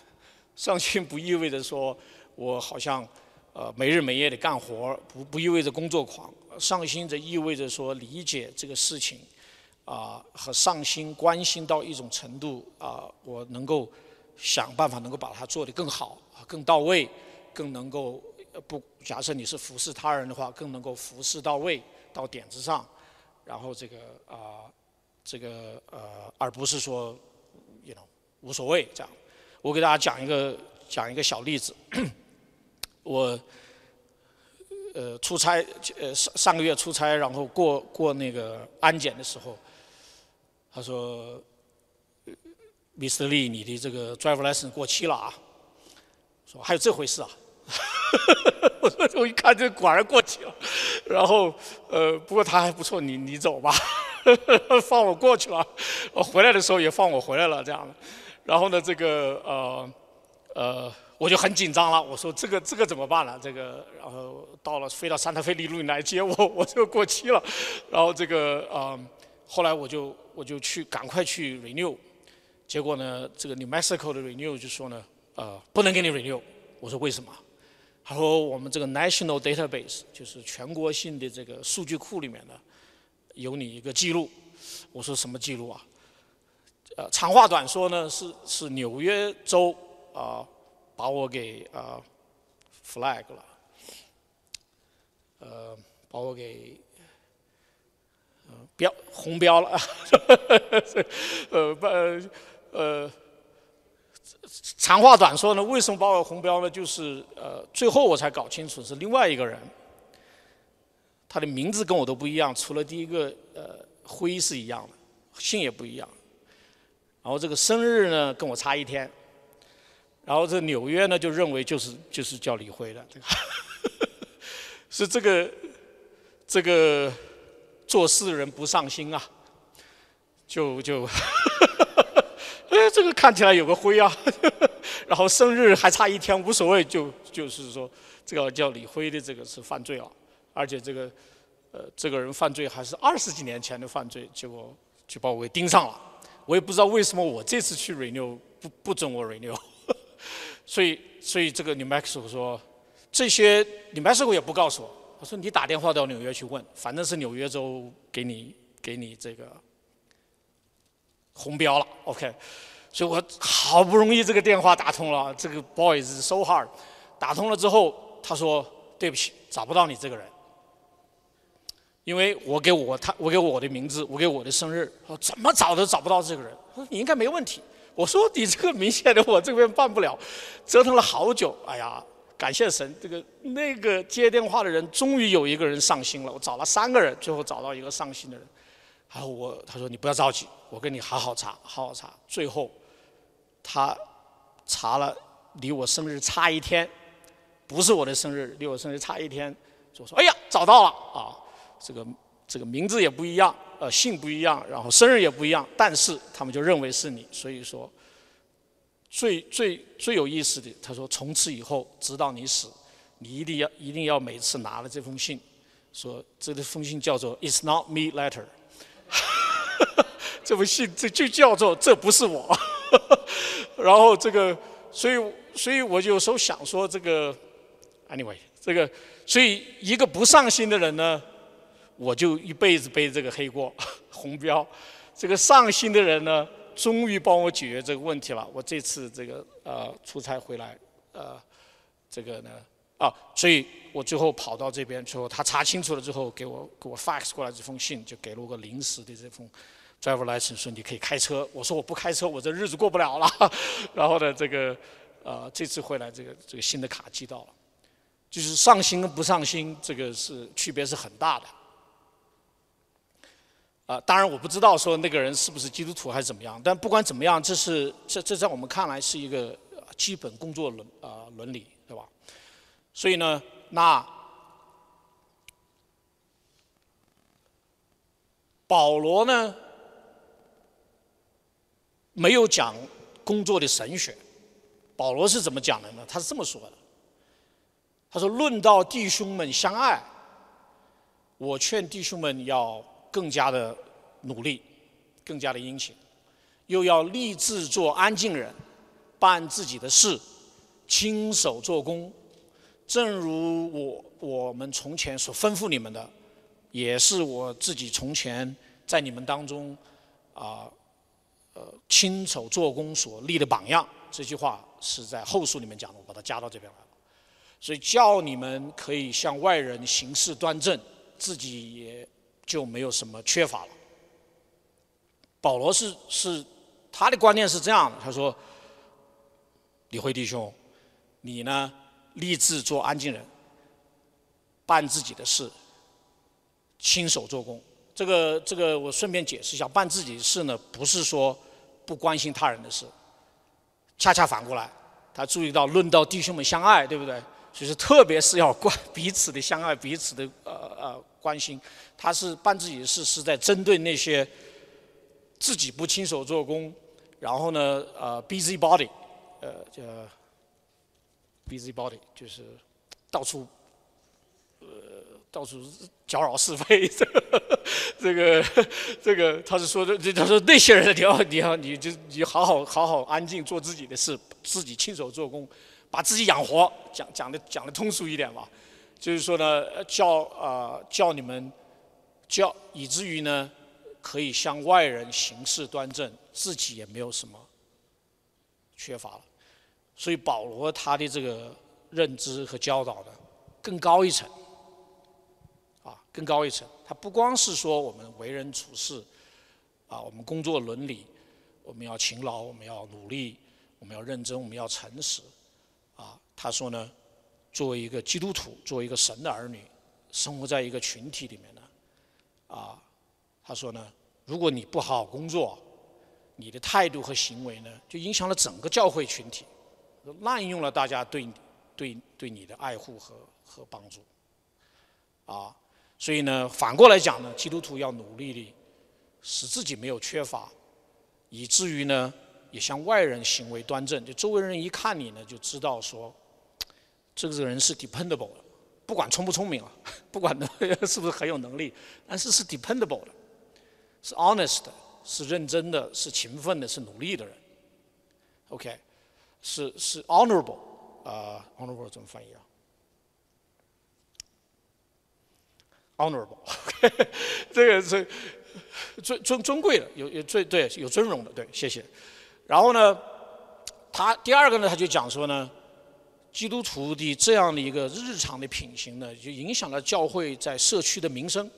(laughs) 上心不意味着说我好像呃没日没夜的干活，不不意味着工作狂。上心则意味着说理解这个事情，啊和上心关心到一种程度啊，我能够想办法能够把它做得更好、更到位，更能够不假设你是服侍他人的话，更能够服侍到位到点子上，然后这个啊。这个呃，而不是说，you know，无所谓这样。我给大家讲一个讲一个小例子。我呃出差呃上上个月出差，然后过过那个安检的时候，他说，Mr. Lee，你的这个 driver license 过期了啊。说还有这回事啊？(laughs) 我说我一看这果然过期了。然后呃，不过他还不错，你你走吧。呵 (laughs) 呵放我过去了，我回来的时候也放我回来了，这样的。然后呢，这个呃呃，我就很紧张了。我说这个这个怎么办呢？这个然后到了飞到三特菲利路来接我，我这个过期了。然后这个呃，后来我就我就去赶快去 renew，结果呢，这个 New Mexico 的 renew 就说呢，呃，不能给你 renew。我说为什么？他说我们这个 national database 就是全国性的这个数据库里面的。有你一个记录，我说什么记录啊？呃，长话短说呢，是是纽约州啊把我给啊 flag 了，呃，把我给标红标了，(laughs) 呃不呃，长话短说呢，为什么把我红标呢？就是呃，最后我才搞清楚是另外一个人。他的名字跟我都不一样，除了第一个呃辉是一样的，姓也不一样。然后这个生日呢跟我差一天，然后这纽约呢就认为就是就是叫李辉的，(laughs) 是这个这个做事人不上心啊，就就哎这个看起来有个辉啊，(laughs) 然后生日还差一天无所谓，就就是说这个叫李辉的这个是犯罪了。而且这个，呃，这个人犯罪还是二十几年前的犯罪，结果就把我给盯上了。我也不知道为什么我这次去 renew 不不准我 renew，(laughs) 所以所以这个 New Mexico 说，这些 New Mexico 也不告诉我，他说你打电话到纽约去问，反正是纽约州给你给你这个红标了，OK。所以我好不容易这个电话打通了，这个 boys so hard，打通了之后，他说对不起，找不到你这个人。因为我给我他我给我的名字我给我的生日，说怎么找都找不到这个人。他说你应该没问题。我说你这个明显的我这边办不了，折腾了好久。哎呀，感谢神，这个那个接电话的人终于有一个人上心了。我找了三个人，最后找到一个上心的人。然后我他说你不要着急，我跟你好好查，好好查。最后他查了离我生日差一天，不是我的生日，离我生日差一天，就说哎呀找到了啊。这个这个名字也不一样，呃，姓不一样，然后生日也不一样，但是他们就认为是你，所以说最最最有意思的，他说从此以后，直到你死，你一定要一定要每次拿了这封信，说这封信叫做 "It's not me letter"，(laughs) 这封信这就叫做这不是我，(laughs) 然后这个所以所以我有时候想说这个，anyway，这个，所以一个不上心的人呢，我就一辈子背这个黑锅 (laughs) 红标。这个上心的人呢，终于帮我解决这个问题了。我这次这个呃出差回来，呃，这个呢，啊，所以我最后跑到这边之后，他查清楚了之后，给我给我 fax 过来这封信，就给了我个临时的这封。driver license 说你可以开车，我说我不开车，我这日子过不了了。(laughs) 然后呢，这个呃这次回来，这个这个新的卡寄到了，就是上心跟不上心，这个是区别是很大的。啊，当然我不知道说那个人是不是基督徒还是怎么样，但不管怎么样，这是这这在我们看来是一个基本工作伦啊伦理，对吧？所以呢，那保罗呢？没有讲工作的神学，保罗是怎么讲的呢？他是这么说的：“他说，论到弟兄们相爱，我劝弟兄们要更加的努力，更加的殷勤，又要立志做安静人，办自己的事，亲手做工，正如我我们从前所吩咐你们的，也是我自己从前在你们当中啊。”呃，亲手做工所立的榜样，这句话是在后书里面讲的，我把它加到这边来了。所以叫你们可以向外人行事端正，自己也就没有什么缺乏了。保罗是是他的观念是这样的，他说：“李辉弟兄，你呢立志做安静人，办自己的事，亲手做工。”这个这个，我顺便解释一下，办自己的事呢，不是说不关心他人的事，恰恰反过来，他注意到论到弟兄们相爱，对不对？就是特别是要关彼此的相爱，彼此的呃呃关心。他是办自己的事，是在针对那些自己不亲手做工，然后呢呃 busy body，呃叫 busy body，就是到处呃。到处搅扰是非，(laughs) 这个这个他是说的，他说那些人你要你要你就你好好好好安静做自己的事，自己亲手做工，把自己养活，讲讲的讲的通俗一点吧，就是说呢，叫啊叫你们叫以至于呢可以向外人行事端正，自己也没有什么缺乏了，所以保罗他的这个认知和教导呢更高一层。啊更高一层，他不光是说我们为人处事，啊，我们工作伦理，我们要勤劳，我们要努力，我们要认真，我们要诚实，他说呢，作为一个基督徒，作为一个神的儿女，生活在一个群体里面呢，啊，他说呢，如果你不好好工作，你的态度和行为呢，就影响了整个教会群体，滥用了大家对对对你的爱护和和帮助，啊。所以呢，反过来讲呢，基督徒要努力的使自己没有缺乏，以至于呢，也向外人行为端正。就周围人一看你呢，就知道说，这个人是 dependable 的，不管聪不聪明啊，(laughs) 不管是不是很有能力，但是是 dependable 的，是 honest 的，是认真的，是勤奋的，是努力的人。OK，是是 honorable 啊，honorable 怎么翻译啊？honorable，OK，(laughs) 这个是尊尊尊贵的，有有最对有尊荣的，对，谢谢。然后呢，他第二个呢，他就讲说呢，基督徒的这样的一个日常的品行呢，就影响了教会在社区的名声。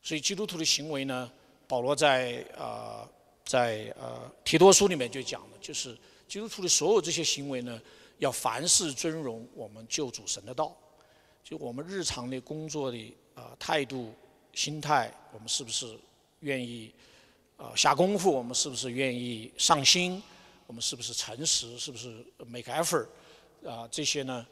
所以基督徒的行为呢，保罗在啊在呃提多书里面就讲了，就是基督徒的所有这些行为呢，要凡事尊荣我们救主神的道。就我们日常的工作的啊态度、心态，我们是不是愿意啊下功夫？我们是不是愿意上心？我们是不是诚实？是不是 make effort？啊，这些呢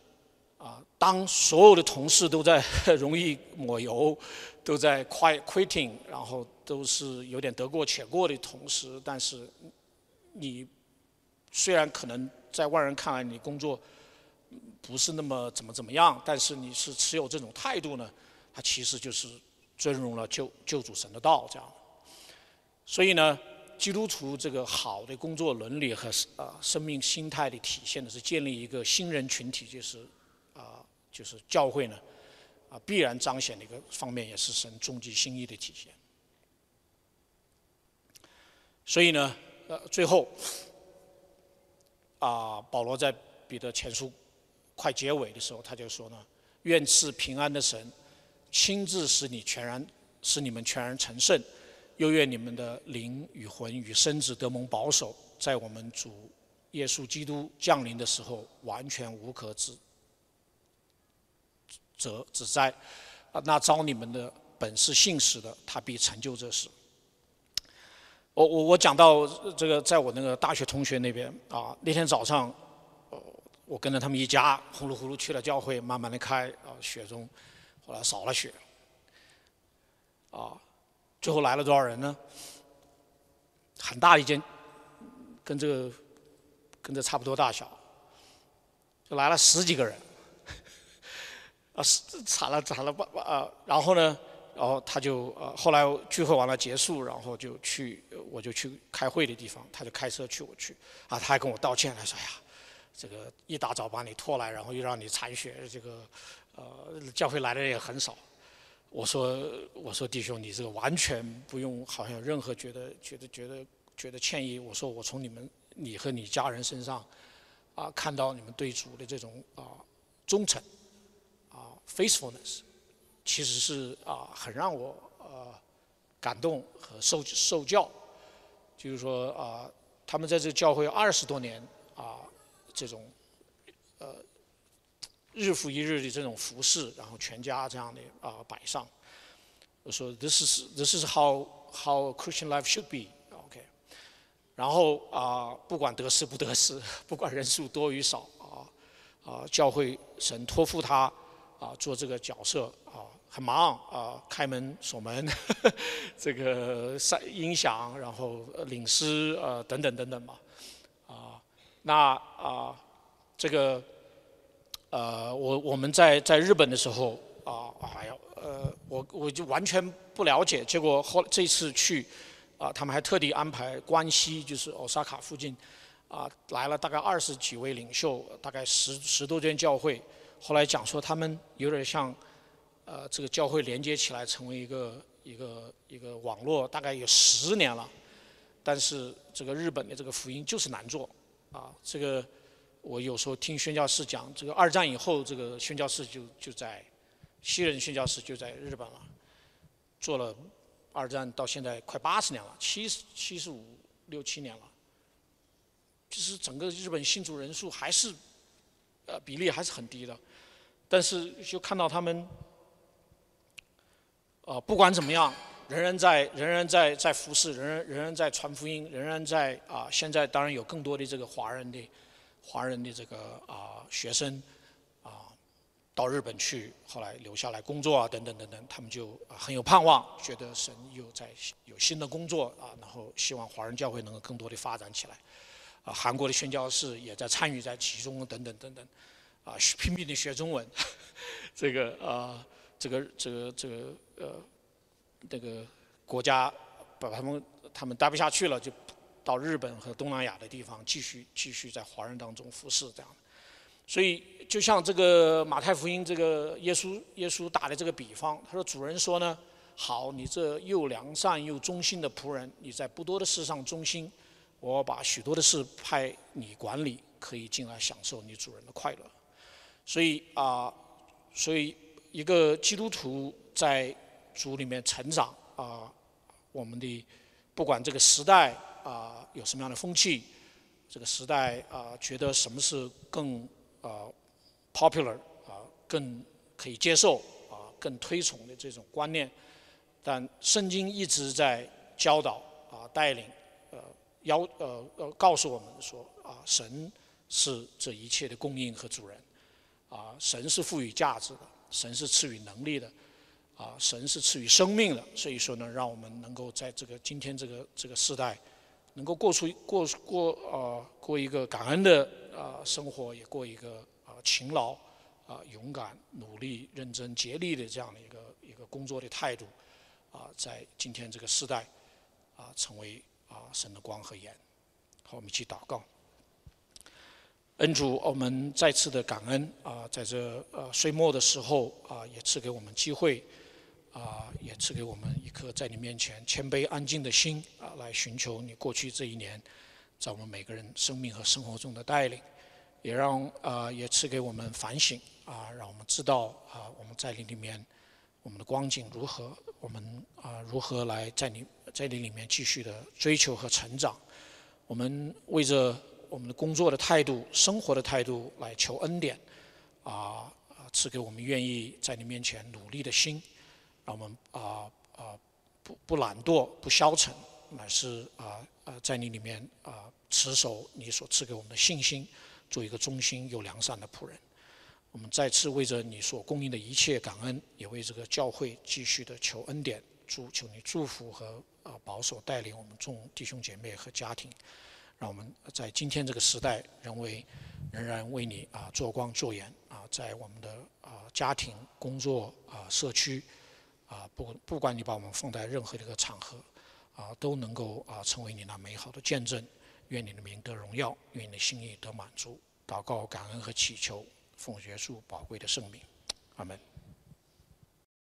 啊，当所有的同事都在 (laughs) 容易抹油，都在 quitting，然后都是有点得过且过的同时，但是你虽然可能在外人看来你工作。不是那么怎么怎么样，但是你是持有这种态度呢，它其实就是尊荣了救救主神的道这样。所以呢，基督徒这个好的工作伦理和啊生命心态的体现呢，是建立一个新人群体，就是啊就是教会呢啊必然彰显的一个方面，也是神终极心意的体现。所以呢，呃，最后啊，保罗在彼得前书快结尾的时候，他就说呢：“愿赐平安的神亲自使你全然使你们全然成圣。”又愿你们的灵与魂与身子得蒙保守，在我们主耶稣基督降临的时候，完全无可指责指摘。啊，那招你们的本是信使的，他必成就这事。我我我讲到这个，在我那个大学同学那边啊，那天早上，我跟着他们一家呼噜呼噜去了教会，慢慢的开啊，雪中后来少了雪，啊。最后来了多少人呢？很大一间，跟这个跟这差不多大小，就来了十几个人，(laughs) 啊，惨了惨了不啊！然后呢，然后他就呃，后来聚会完了结束，然后就去，我就去开会的地方，他就开车去我去，啊，他还跟我道歉，他说：“呀，这个一大早把你拖来，然后又让你铲雪，这个呃，教会来的人也很少。”我说：“我说弟兄，你这个完全不用，好像任何觉得觉得觉得觉得歉意。我说我从你们你和你家人身上，啊，看到你们对主的这种啊忠诚，啊 faithfulness，其实是啊很让我呃感动和受受教。就是说啊，他们在这教会二十多年啊，这种。”日复一日的这种服饰，然后全家这样的啊摆上。我说，This is this is how how Christian life should be. OK。然后啊，不管得失不得失，(laughs) 不管人数多与少啊啊，教会神托付他啊做这个角色啊，很忙啊，开门锁门，(laughs) 这个上音响，然后领诗呃等等等等吧。啊，那啊这个。呃，我我们在在日本的时候啊，哎呀，呃，我我就完全不了解。结果后这次去，啊，他们还特地安排关西，就是 Osaka 附近，啊，来了大概二十几位领袖，大概十十多间教会。后来讲说他们有点像，呃，这个教会连接起来成为一个一个一个网络，大概有十年了。但是这个日本的这个福音就是难做，啊，这个。我有时候听宣教士讲，这个二战以后，这个宣教士就就在西人宣教士就在日本了，做了二战到现在快八十年了，七十七十五六七年了，就是整个日本信主人数还是呃比例还是很低的，但是就看到他们啊不管怎么样，仍然在仍然在在服侍，仍然仍然在传福音，仍然在啊现在当然有更多的这个华人的。华人的这个啊学生啊到日本去，后来留下来工作啊等等等等，他们就很有盼望，觉得神又在有新的工作啊，然后希望华人教会能够更多的发展起来。啊，韩国的宣教士也在参与在其中等等等等，啊，拼命的学中文，(laughs) 这个啊，这个这个这个呃，这个国家把他们他们待不下去了就。到日本和东南亚的地方，继续继续在华人当中服侍这样。所以，就像这个马太福音这个耶稣耶稣打的这个比方，他说：“主人说呢，好，你这又良善又忠心的仆人，你在不多的事上忠心，我把许多的事派你管理，可以进而享受你主人的快乐。”所以啊，所以一个基督徒在主里面成长啊，我们的不管这个时代。啊，有什么样的风气？这个时代啊，觉得什么是更啊 popular 啊，更可以接受啊，更推崇的这种观念。但圣经一直在教导啊，带领呃，要呃呃告诉我们说啊，神是这一切的供应和主人啊，神是赋予价值的，神是赐予能力的。啊，神是赐予生命的。所以说呢，让我们能够在这个今天这个这个时代。能够过出过过啊过一个感恩的啊生活，也过一个啊勤劳啊勇敢努力认真竭力的这样的一个一个工作的态度，啊在今天这个时代啊成为啊神的光和盐。好，我们一起祷告。恩主，我们再次的感恩啊，在这呃岁末的时候啊，也赐给我们机会啊，也赐给我们一颗在你面前谦卑安静的心啊，来寻求你过去这一年在我们每个人生命和生活中的带领，也让啊也赐给我们反省啊，让我们知道啊我们在你里面我们的光景如何，我们啊如何来在你在你里面继续的追求和成长，我们为着。我们的工作的态度、生活的态度来求恩典，啊啊，赐给我们愿意在你面前努力的心，让我们啊啊不不懒惰、不消沉，乃是啊啊在你里面啊持守你所赐给我们的信心，做一个忠心又良善的仆人。我们再次为着你所供应的一切感恩，也为这个教会继续的求恩典，祝求你祝福和啊保守带领我们众弟兄姐妹和家庭。让我们在今天这个时代，仍为仍然为你啊做光做盐啊，在我们的啊家庭、工作啊、社区啊，不不管你把我们放在任何的一个场合啊，都能够啊成为你那美好的见证。愿你的名得荣耀，愿你的心意得满足。祷告、感恩和祈求，奉耶稣宝贵的圣名，阿门。